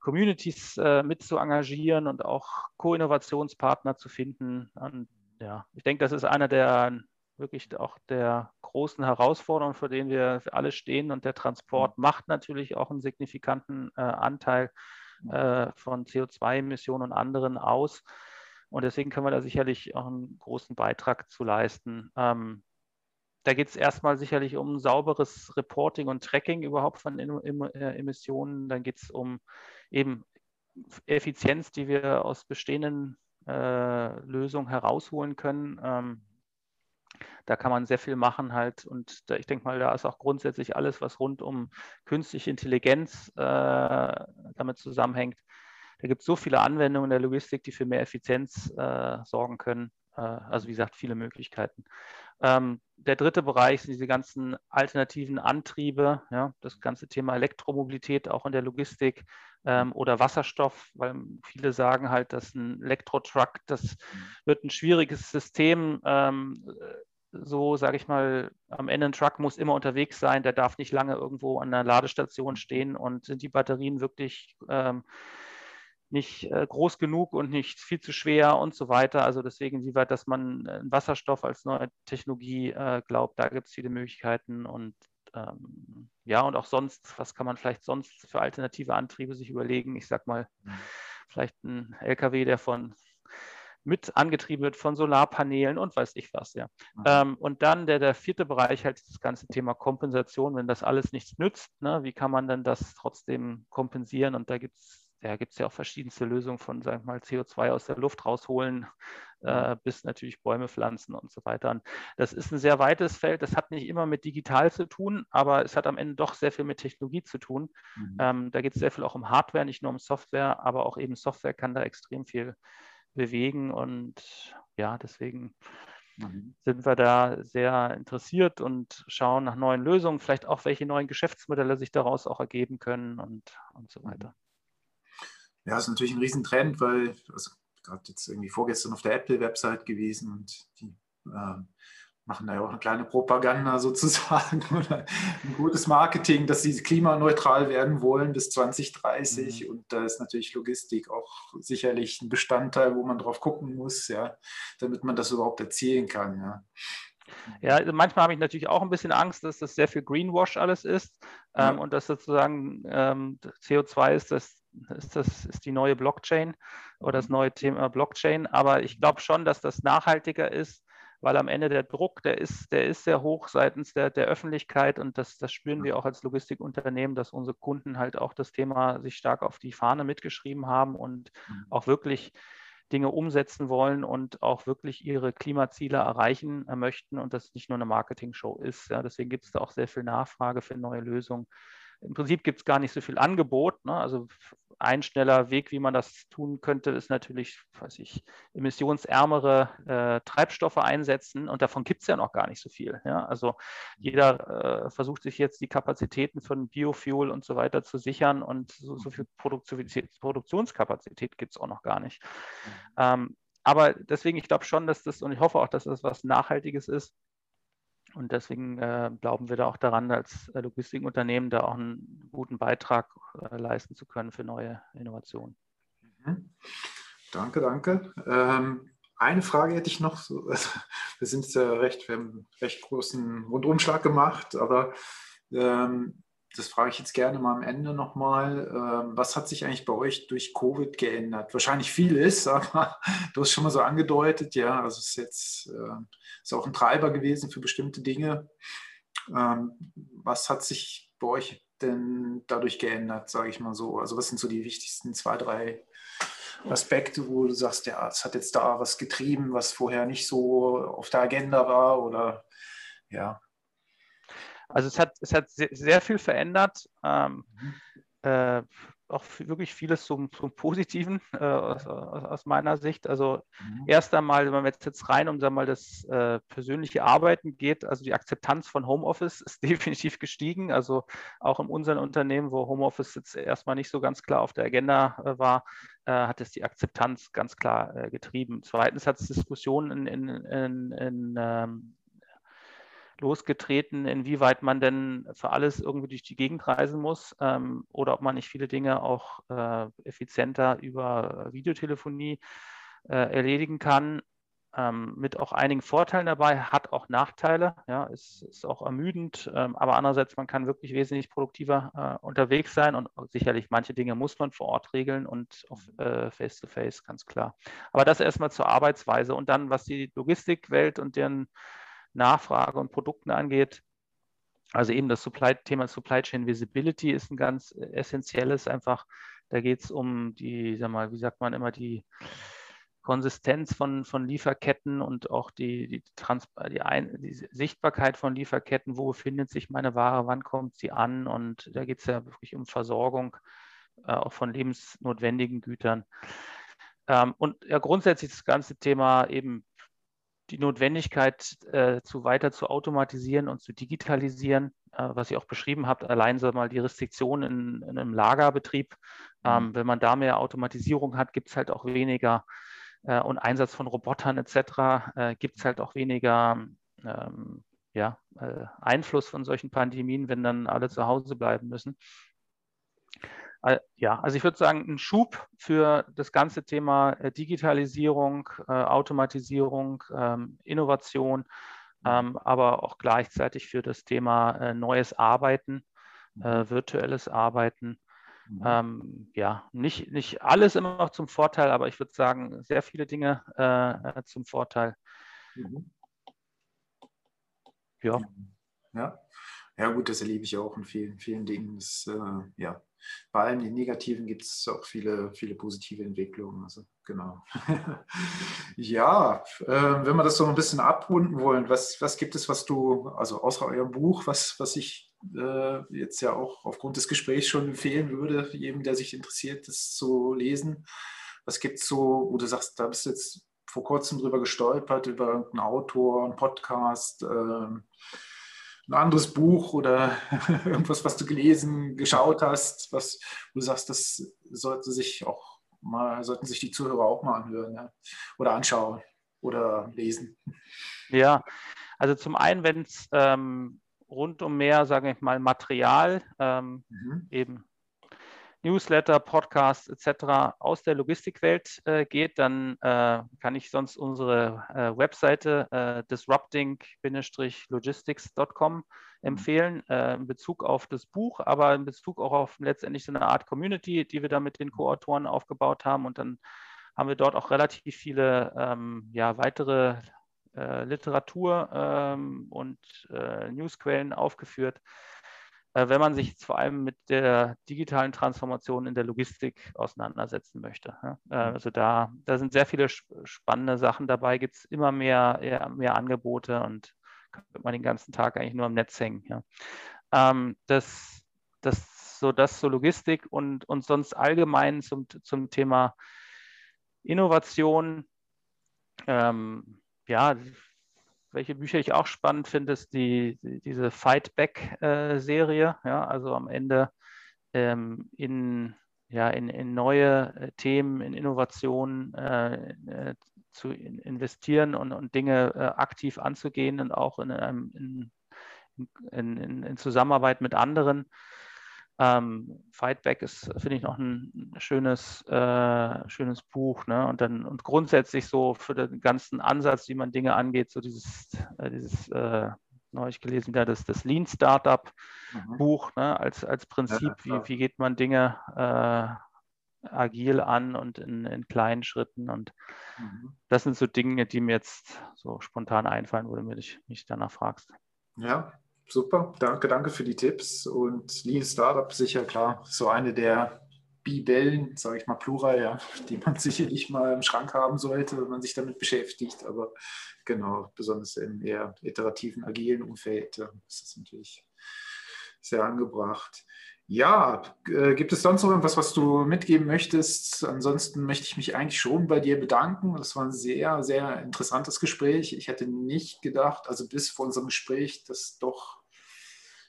[SPEAKER 3] Communities äh, mit zu engagieren und auch Co-Innovationspartner zu finden. Und ja, ich denke, das ist einer der wirklich auch der großen Herausforderungen, vor denen wir alle stehen. Und der Transport mhm. macht natürlich auch einen signifikanten äh, Anteil äh, von CO2-Emissionen und anderen aus. Und deswegen können wir da sicherlich auch einen großen Beitrag zu leisten. Ähm, da geht es erstmal sicherlich um sauberes Reporting und Tracking überhaupt von äh, Emissionen. Dann geht es um eben Effizienz, die wir aus bestehenden Lösung herausholen können. Ähm, da kann man sehr viel machen halt und da, ich denke mal, da ist auch grundsätzlich alles, was rund um künstliche Intelligenz äh, damit zusammenhängt. Da gibt es so viele Anwendungen in der Logistik, die für mehr Effizienz äh, sorgen können. Äh, also wie gesagt, viele Möglichkeiten. Ähm, der dritte Bereich sind diese ganzen alternativen Antriebe, ja, das ganze Thema Elektromobilität auch in der Logistik ähm, oder Wasserstoff, weil viele sagen halt, dass ein Elektrotruck, das wird ein schwieriges System. Ähm, so sage ich mal, am Ende ein Truck muss immer unterwegs sein, der darf nicht lange irgendwo an einer Ladestation stehen und sind die Batterien wirklich ähm, nicht äh, groß genug und nicht viel zu schwer und so weiter. Also deswegen, wie weit, dass man äh, Wasserstoff als neue Technologie äh, glaubt, da gibt es viele Möglichkeiten und ähm, ja, und auch sonst, was kann man vielleicht sonst für alternative Antriebe sich überlegen? Ich sag mal, mhm. vielleicht ein LKW, der von mit angetrieben wird von Solarpanelen und weiß ich was, ja. Mhm. Ähm, und dann der, der vierte Bereich halt das ganze Thema Kompensation, wenn das alles nichts nützt, ne, wie kann man denn das trotzdem kompensieren? Und da gibt es ja, gibt es ja auch verschiedenste Lösungen von, sagen wir mal, CO2 aus der Luft rausholen, äh, bis natürlich Bäume pflanzen und so weiter. Und das ist ein sehr weites Feld. Das hat nicht immer mit digital zu tun, aber es hat am Ende doch sehr viel mit Technologie zu tun. Mhm. Ähm, da geht es sehr viel auch um Hardware, nicht nur um Software, aber auch eben Software kann da extrem viel bewegen. Und ja, deswegen mhm. sind wir da sehr interessiert und schauen nach neuen Lösungen, vielleicht auch welche neuen Geschäftsmodelle sich daraus auch ergeben können und, und so mhm. weiter.
[SPEAKER 2] Ja, ist natürlich ein Riesentrend, weil, also gerade jetzt irgendwie vorgestern auf der Apple-Website gewesen und die äh, machen da ja auch eine kleine Propaganda sozusagen oder ein gutes Marketing, dass sie klimaneutral werden wollen bis 2030. Mhm. Und da ist natürlich Logistik auch sicherlich ein Bestandteil, wo man drauf gucken muss, ja, damit man das überhaupt erzielen kann. Ja.
[SPEAKER 3] Ja, also manchmal habe ich natürlich auch ein bisschen Angst, dass das sehr viel Greenwash alles ist ja. ähm, und dass sozusagen ähm, CO2 ist das ist das ist die neue Blockchain oder das neue Thema Blockchain. Aber ich glaube schon, dass das nachhaltiger ist, weil am Ende der Druck, der ist, der ist sehr hoch seitens der, der Öffentlichkeit und das, das spüren wir auch als Logistikunternehmen, dass unsere Kunden halt auch das Thema sich stark auf die Fahne mitgeschrieben haben und mhm. auch wirklich Dinge umsetzen wollen und auch wirklich ihre Klimaziele erreichen möchten und das nicht nur eine Marketing-Show ist. Ja, deswegen gibt es da auch sehr viel Nachfrage für neue Lösungen im Prinzip gibt es gar nicht so viel Angebot. Ne? Also ein schneller Weg, wie man das tun könnte, ist natürlich, weiß ich, emissionsärmere äh, Treibstoffe einsetzen. Und davon gibt es ja noch gar nicht so viel. Ja? Also jeder äh, versucht sich jetzt die Kapazitäten von Biofuel und so weiter zu sichern. Und so, so viel Produktionskapazität gibt es auch noch gar nicht. Mhm. Ähm, aber deswegen, ich glaube schon, dass das, und ich hoffe auch, dass das was Nachhaltiges ist, und deswegen äh, glauben wir da auch daran, als äh, Logistikunternehmen da auch einen guten Beitrag äh, leisten zu können für neue Innovationen.
[SPEAKER 2] Mhm. Danke, danke. Ähm, eine Frage hätte ich noch. Wir sind ja recht, wir haben einen recht großen Rundumschlag gemacht, aber ähm, das frage ich jetzt gerne mal am Ende nochmal. Ähm, was hat sich eigentlich bei euch durch Covid geändert? Wahrscheinlich vieles, aber du hast schon mal so angedeutet, ja, also es ist jetzt äh, ist auch ein Treiber gewesen für bestimmte Dinge. Ähm, was hat sich bei euch denn dadurch geändert, sage ich mal so? Also was sind so die wichtigsten zwei, drei Aspekte, wo du sagst, ja, es hat jetzt da was getrieben, was vorher nicht so auf der Agenda war oder ja.
[SPEAKER 3] Also es hat, es hat sehr, viel verändert. Ähm, mhm. äh, auch wirklich vieles zum, zum Positiven äh, aus, aus, meiner Sicht. Also mhm. erst einmal, wenn man jetzt, jetzt rein um sagen mal, das äh, persönliche Arbeiten geht, also die Akzeptanz von Homeoffice ist definitiv gestiegen. Also auch in unseren Unternehmen, wo Homeoffice jetzt erstmal nicht so ganz klar auf der Agenda äh, war, äh, hat es die Akzeptanz ganz klar äh, getrieben. Zweitens hat es Diskussionen in, in, in, in ähm, losgetreten, inwieweit man denn für alles irgendwie durch die Gegend reisen muss ähm, oder ob man nicht viele Dinge auch äh, effizienter über Videotelefonie äh, erledigen kann. Ähm, mit auch einigen Vorteilen dabei, hat auch Nachteile, ja, ist, ist auch ermüdend, ähm, aber andererseits, man kann wirklich wesentlich produktiver äh, unterwegs sein und sicherlich manche Dinge muss man vor Ort regeln und äh, Face-to-Face, -face, ganz klar. Aber das erstmal zur Arbeitsweise und dann, was die Logistikwelt und deren Nachfrage und Produkten angeht. Also eben das Supply, Thema Supply Chain Visibility ist ein ganz essentielles. Einfach, da geht es um die, sag mal, wie sagt man immer, die Konsistenz von, von Lieferketten und auch die, die, Trans die, Ein die Sichtbarkeit von Lieferketten. Wo befindet sich meine Ware? Wann kommt sie an? Und da geht es ja wirklich um Versorgung äh, auch von lebensnotwendigen Gütern. Ähm, und ja, grundsätzlich das ganze Thema eben die Notwendigkeit, äh, zu weiter zu automatisieren und zu digitalisieren, äh, was ihr auch beschrieben habt, allein so mal die Restriktionen in, in einem Lagerbetrieb. Mhm. Ähm, wenn man da mehr Automatisierung hat, gibt es halt auch weniger äh, und Einsatz von Robotern etc. Äh, gibt es halt auch weniger ähm, ja, äh, Einfluss von solchen Pandemien, wenn dann alle zu Hause bleiben müssen. Ja, also ich würde sagen, ein Schub für das ganze Thema äh, Digitalisierung, äh, Automatisierung, ähm, Innovation, ähm, aber auch gleichzeitig für das Thema äh, neues Arbeiten, mhm. virtuelles Arbeiten. Mhm. Ähm, ja, nicht, nicht alles immer noch zum Vorteil, aber ich würde sagen, sehr viele Dinge äh, zum Vorteil. Mhm.
[SPEAKER 2] Ja. Ja. Ja, gut, das erlebe ich auch in vielen, vielen Dingen. Das, äh, ja, bei allem den Negativen gibt es auch viele, viele positive Entwicklungen. Also genau. ja, äh, wenn wir das so ein bisschen abrunden wollen, was, was gibt es, was du, also außer eurem Buch, was, was ich äh, jetzt ja auch aufgrund des Gesprächs schon empfehlen würde, jedem, der sich interessiert, das zu lesen. Was gibt es so, wo du sagst, da bist du jetzt vor kurzem drüber gestolpert, über einen Autor, einen Podcast, äh, ein anderes Buch oder irgendwas, was du gelesen, geschaut hast, was du sagst, das sollte sich auch mal, sollten sich die Zuhörer auch mal anhören ja? oder anschauen oder lesen.
[SPEAKER 3] Ja, also zum einen, wenn es ähm, rund um mehr, sage ich mal, Material, ähm, mhm. eben Newsletter, Podcasts etc. aus der Logistikwelt äh, geht, dann äh, kann ich sonst unsere äh, Webseite äh, disrupting-logistics.com mhm. empfehlen äh, in Bezug auf das Buch, aber in Bezug auch auf letztendlich so eine Art Community, die wir da mit den Co-Autoren aufgebaut haben. Und dann haben wir dort auch relativ viele ähm, ja, weitere äh, Literatur ähm, und Newsquellen aufgeführt wenn man sich jetzt vor allem mit der digitalen Transformation in der Logistik auseinandersetzen möchte. Äh, mhm. Also da, da sind sehr viele spannende Sachen dabei, gibt es immer mehr, mehr Angebote und kann man den ganzen Tag eigentlich nur am Netz hängen. Ähm, das, das, so, das zur Logistik und, und sonst allgemein zum, zum Thema Innovation. Ähm, ja, welche Bücher ich auch spannend finde, ist die, die diese Fight Back-Serie. Äh, ja, also am Ende ähm, in, ja, in, in neue äh, Themen, in Innovationen äh, äh, zu in, investieren und, und Dinge äh, aktiv anzugehen und auch in, in, in, in Zusammenarbeit mit anderen. Ähm, Fightback ist, finde ich, noch ein schönes, äh, schönes Buch. Ne? Und dann und grundsätzlich so für den ganzen Ansatz, wie man Dinge angeht, so dieses, äh, dieses äh, neulich gelesen, ja, das, das Lean Startup mhm. Buch, ne? als, als Prinzip, ja, wie, wie geht man Dinge äh, agil an und in, in kleinen Schritten. Und mhm. das sind so Dinge, die mir jetzt so spontan einfallen, wo du mich, mich danach fragst.
[SPEAKER 2] Ja, super, danke, danke für die Tipps. Und Lean Startup sicher klar, so eine der Bibellen, sage ich mal plural, ja, die man sicherlich mal im Schrank haben sollte, wenn man sich damit beschäftigt. Aber genau, besonders im eher iterativen, agilen Umfeld ist das natürlich sehr angebracht. Ja, äh, gibt es sonst noch irgendwas, was du mitgeben möchtest? Ansonsten möchte ich mich eigentlich schon bei dir bedanken. Das war ein sehr, sehr interessantes Gespräch. Ich hätte nicht gedacht, also bis vor unserem Gespräch, dass doch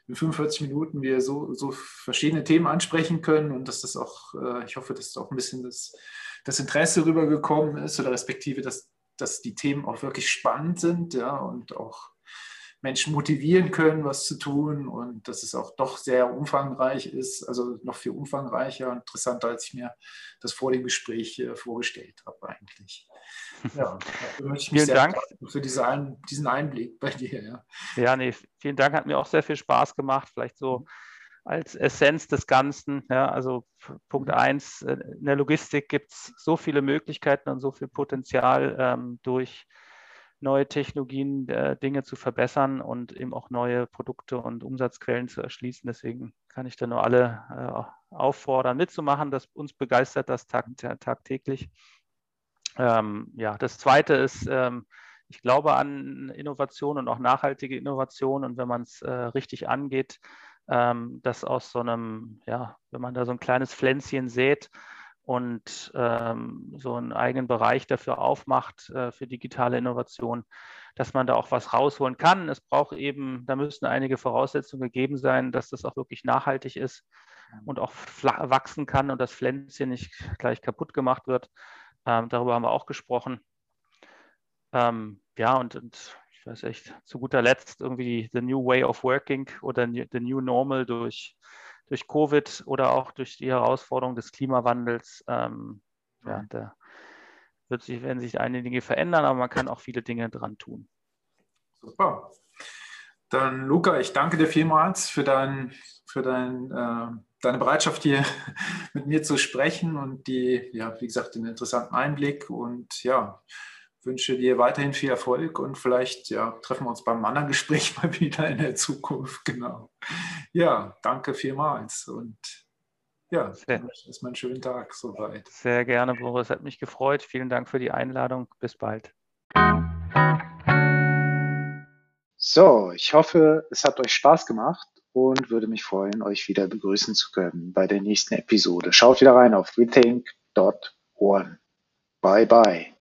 [SPEAKER 2] in 45 Minuten wir so, so verschiedene Themen ansprechen können und dass das auch, äh, ich hoffe, dass auch ein bisschen das, das Interesse rübergekommen ist oder respektive, dass, dass die Themen auch wirklich spannend sind ja, und auch Menschen motivieren können, was zu tun und dass es auch doch sehr umfangreich ist, also noch viel umfangreicher und interessanter, als ich mir das vor dem Gespräch äh, vorgestellt habe eigentlich.
[SPEAKER 3] Ja, vielen Dank
[SPEAKER 2] für diese ein, diesen Einblick bei dir.
[SPEAKER 3] Ja. ja, nee, vielen Dank, hat mir auch sehr viel Spaß gemacht. Vielleicht so als Essenz des Ganzen. Ja, also Punkt mhm. eins, äh, in der Logistik gibt es so viele Möglichkeiten und so viel Potenzial ähm, durch neue Technologien, äh, Dinge zu verbessern und eben auch neue Produkte und Umsatzquellen zu erschließen. Deswegen kann ich da nur alle äh, auffordern, mitzumachen. Das uns begeistert das tag, tagtäglich. Ähm, ja, das Zweite ist, ähm, ich glaube an Innovation und auch nachhaltige Innovation. Und wenn man es äh, richtig angeht, ähm, dass aus so einem, ja, wenn man da so ein kleines Pflänzchen sät und ähm, so einen eigenen Bereich dafür aufmacht, äh, für digitale Innovation, dass man da auch was rausholen kann. Es braucht eben, da müssen einige Voraussetzungen gegeben sein, dass das auch wirklich nachhaltig ist und auch wachsen kann und das Pflänzchen nicht gleich kaputt gemacht wird. Ähm, darüber haben wir auch gesprochen. Ähm, ja, und, und, ich weiß echt, zu guter Letzt irgendwie The New Way of Working oder The New Normal durch, durch Covid oder auch durch die Herausforderung des Klimawandels. Ähm, ja, da wird sich, werden sich einige Dinge verändern, aber man kann auch viele Dinge dran tun.
[SPEAKER 2] Super. Dann, Luca, ich danke dir vielmals für, dein, für dein, äh, deine Bereitschaft, hier mit mir zu sprechen und die, ja, wie gesagt, den interessanten Einblick. Und ja, wünsche dir weiterhin viel Erfolg und vielleicht ja, treffen wir uns beim anderen Gespräch mal wieder in der Zukunft. Genau. Ja, danke vielmals und ja, erstmal einen schönen Tag soweit.
[SPEAKER 3] Sehr gerne, Boris. Hat mich gefreut. Vielen Dank für die Einladung. Bis bald.
[SPEAKER 1] So, ich hoffe, es hat euch Spaß gemacht und würde mich freuen, euch wieder begrüßen zu können bei der nächsten Episode. Schaut wieder rein auf rethink.one. Bye bye.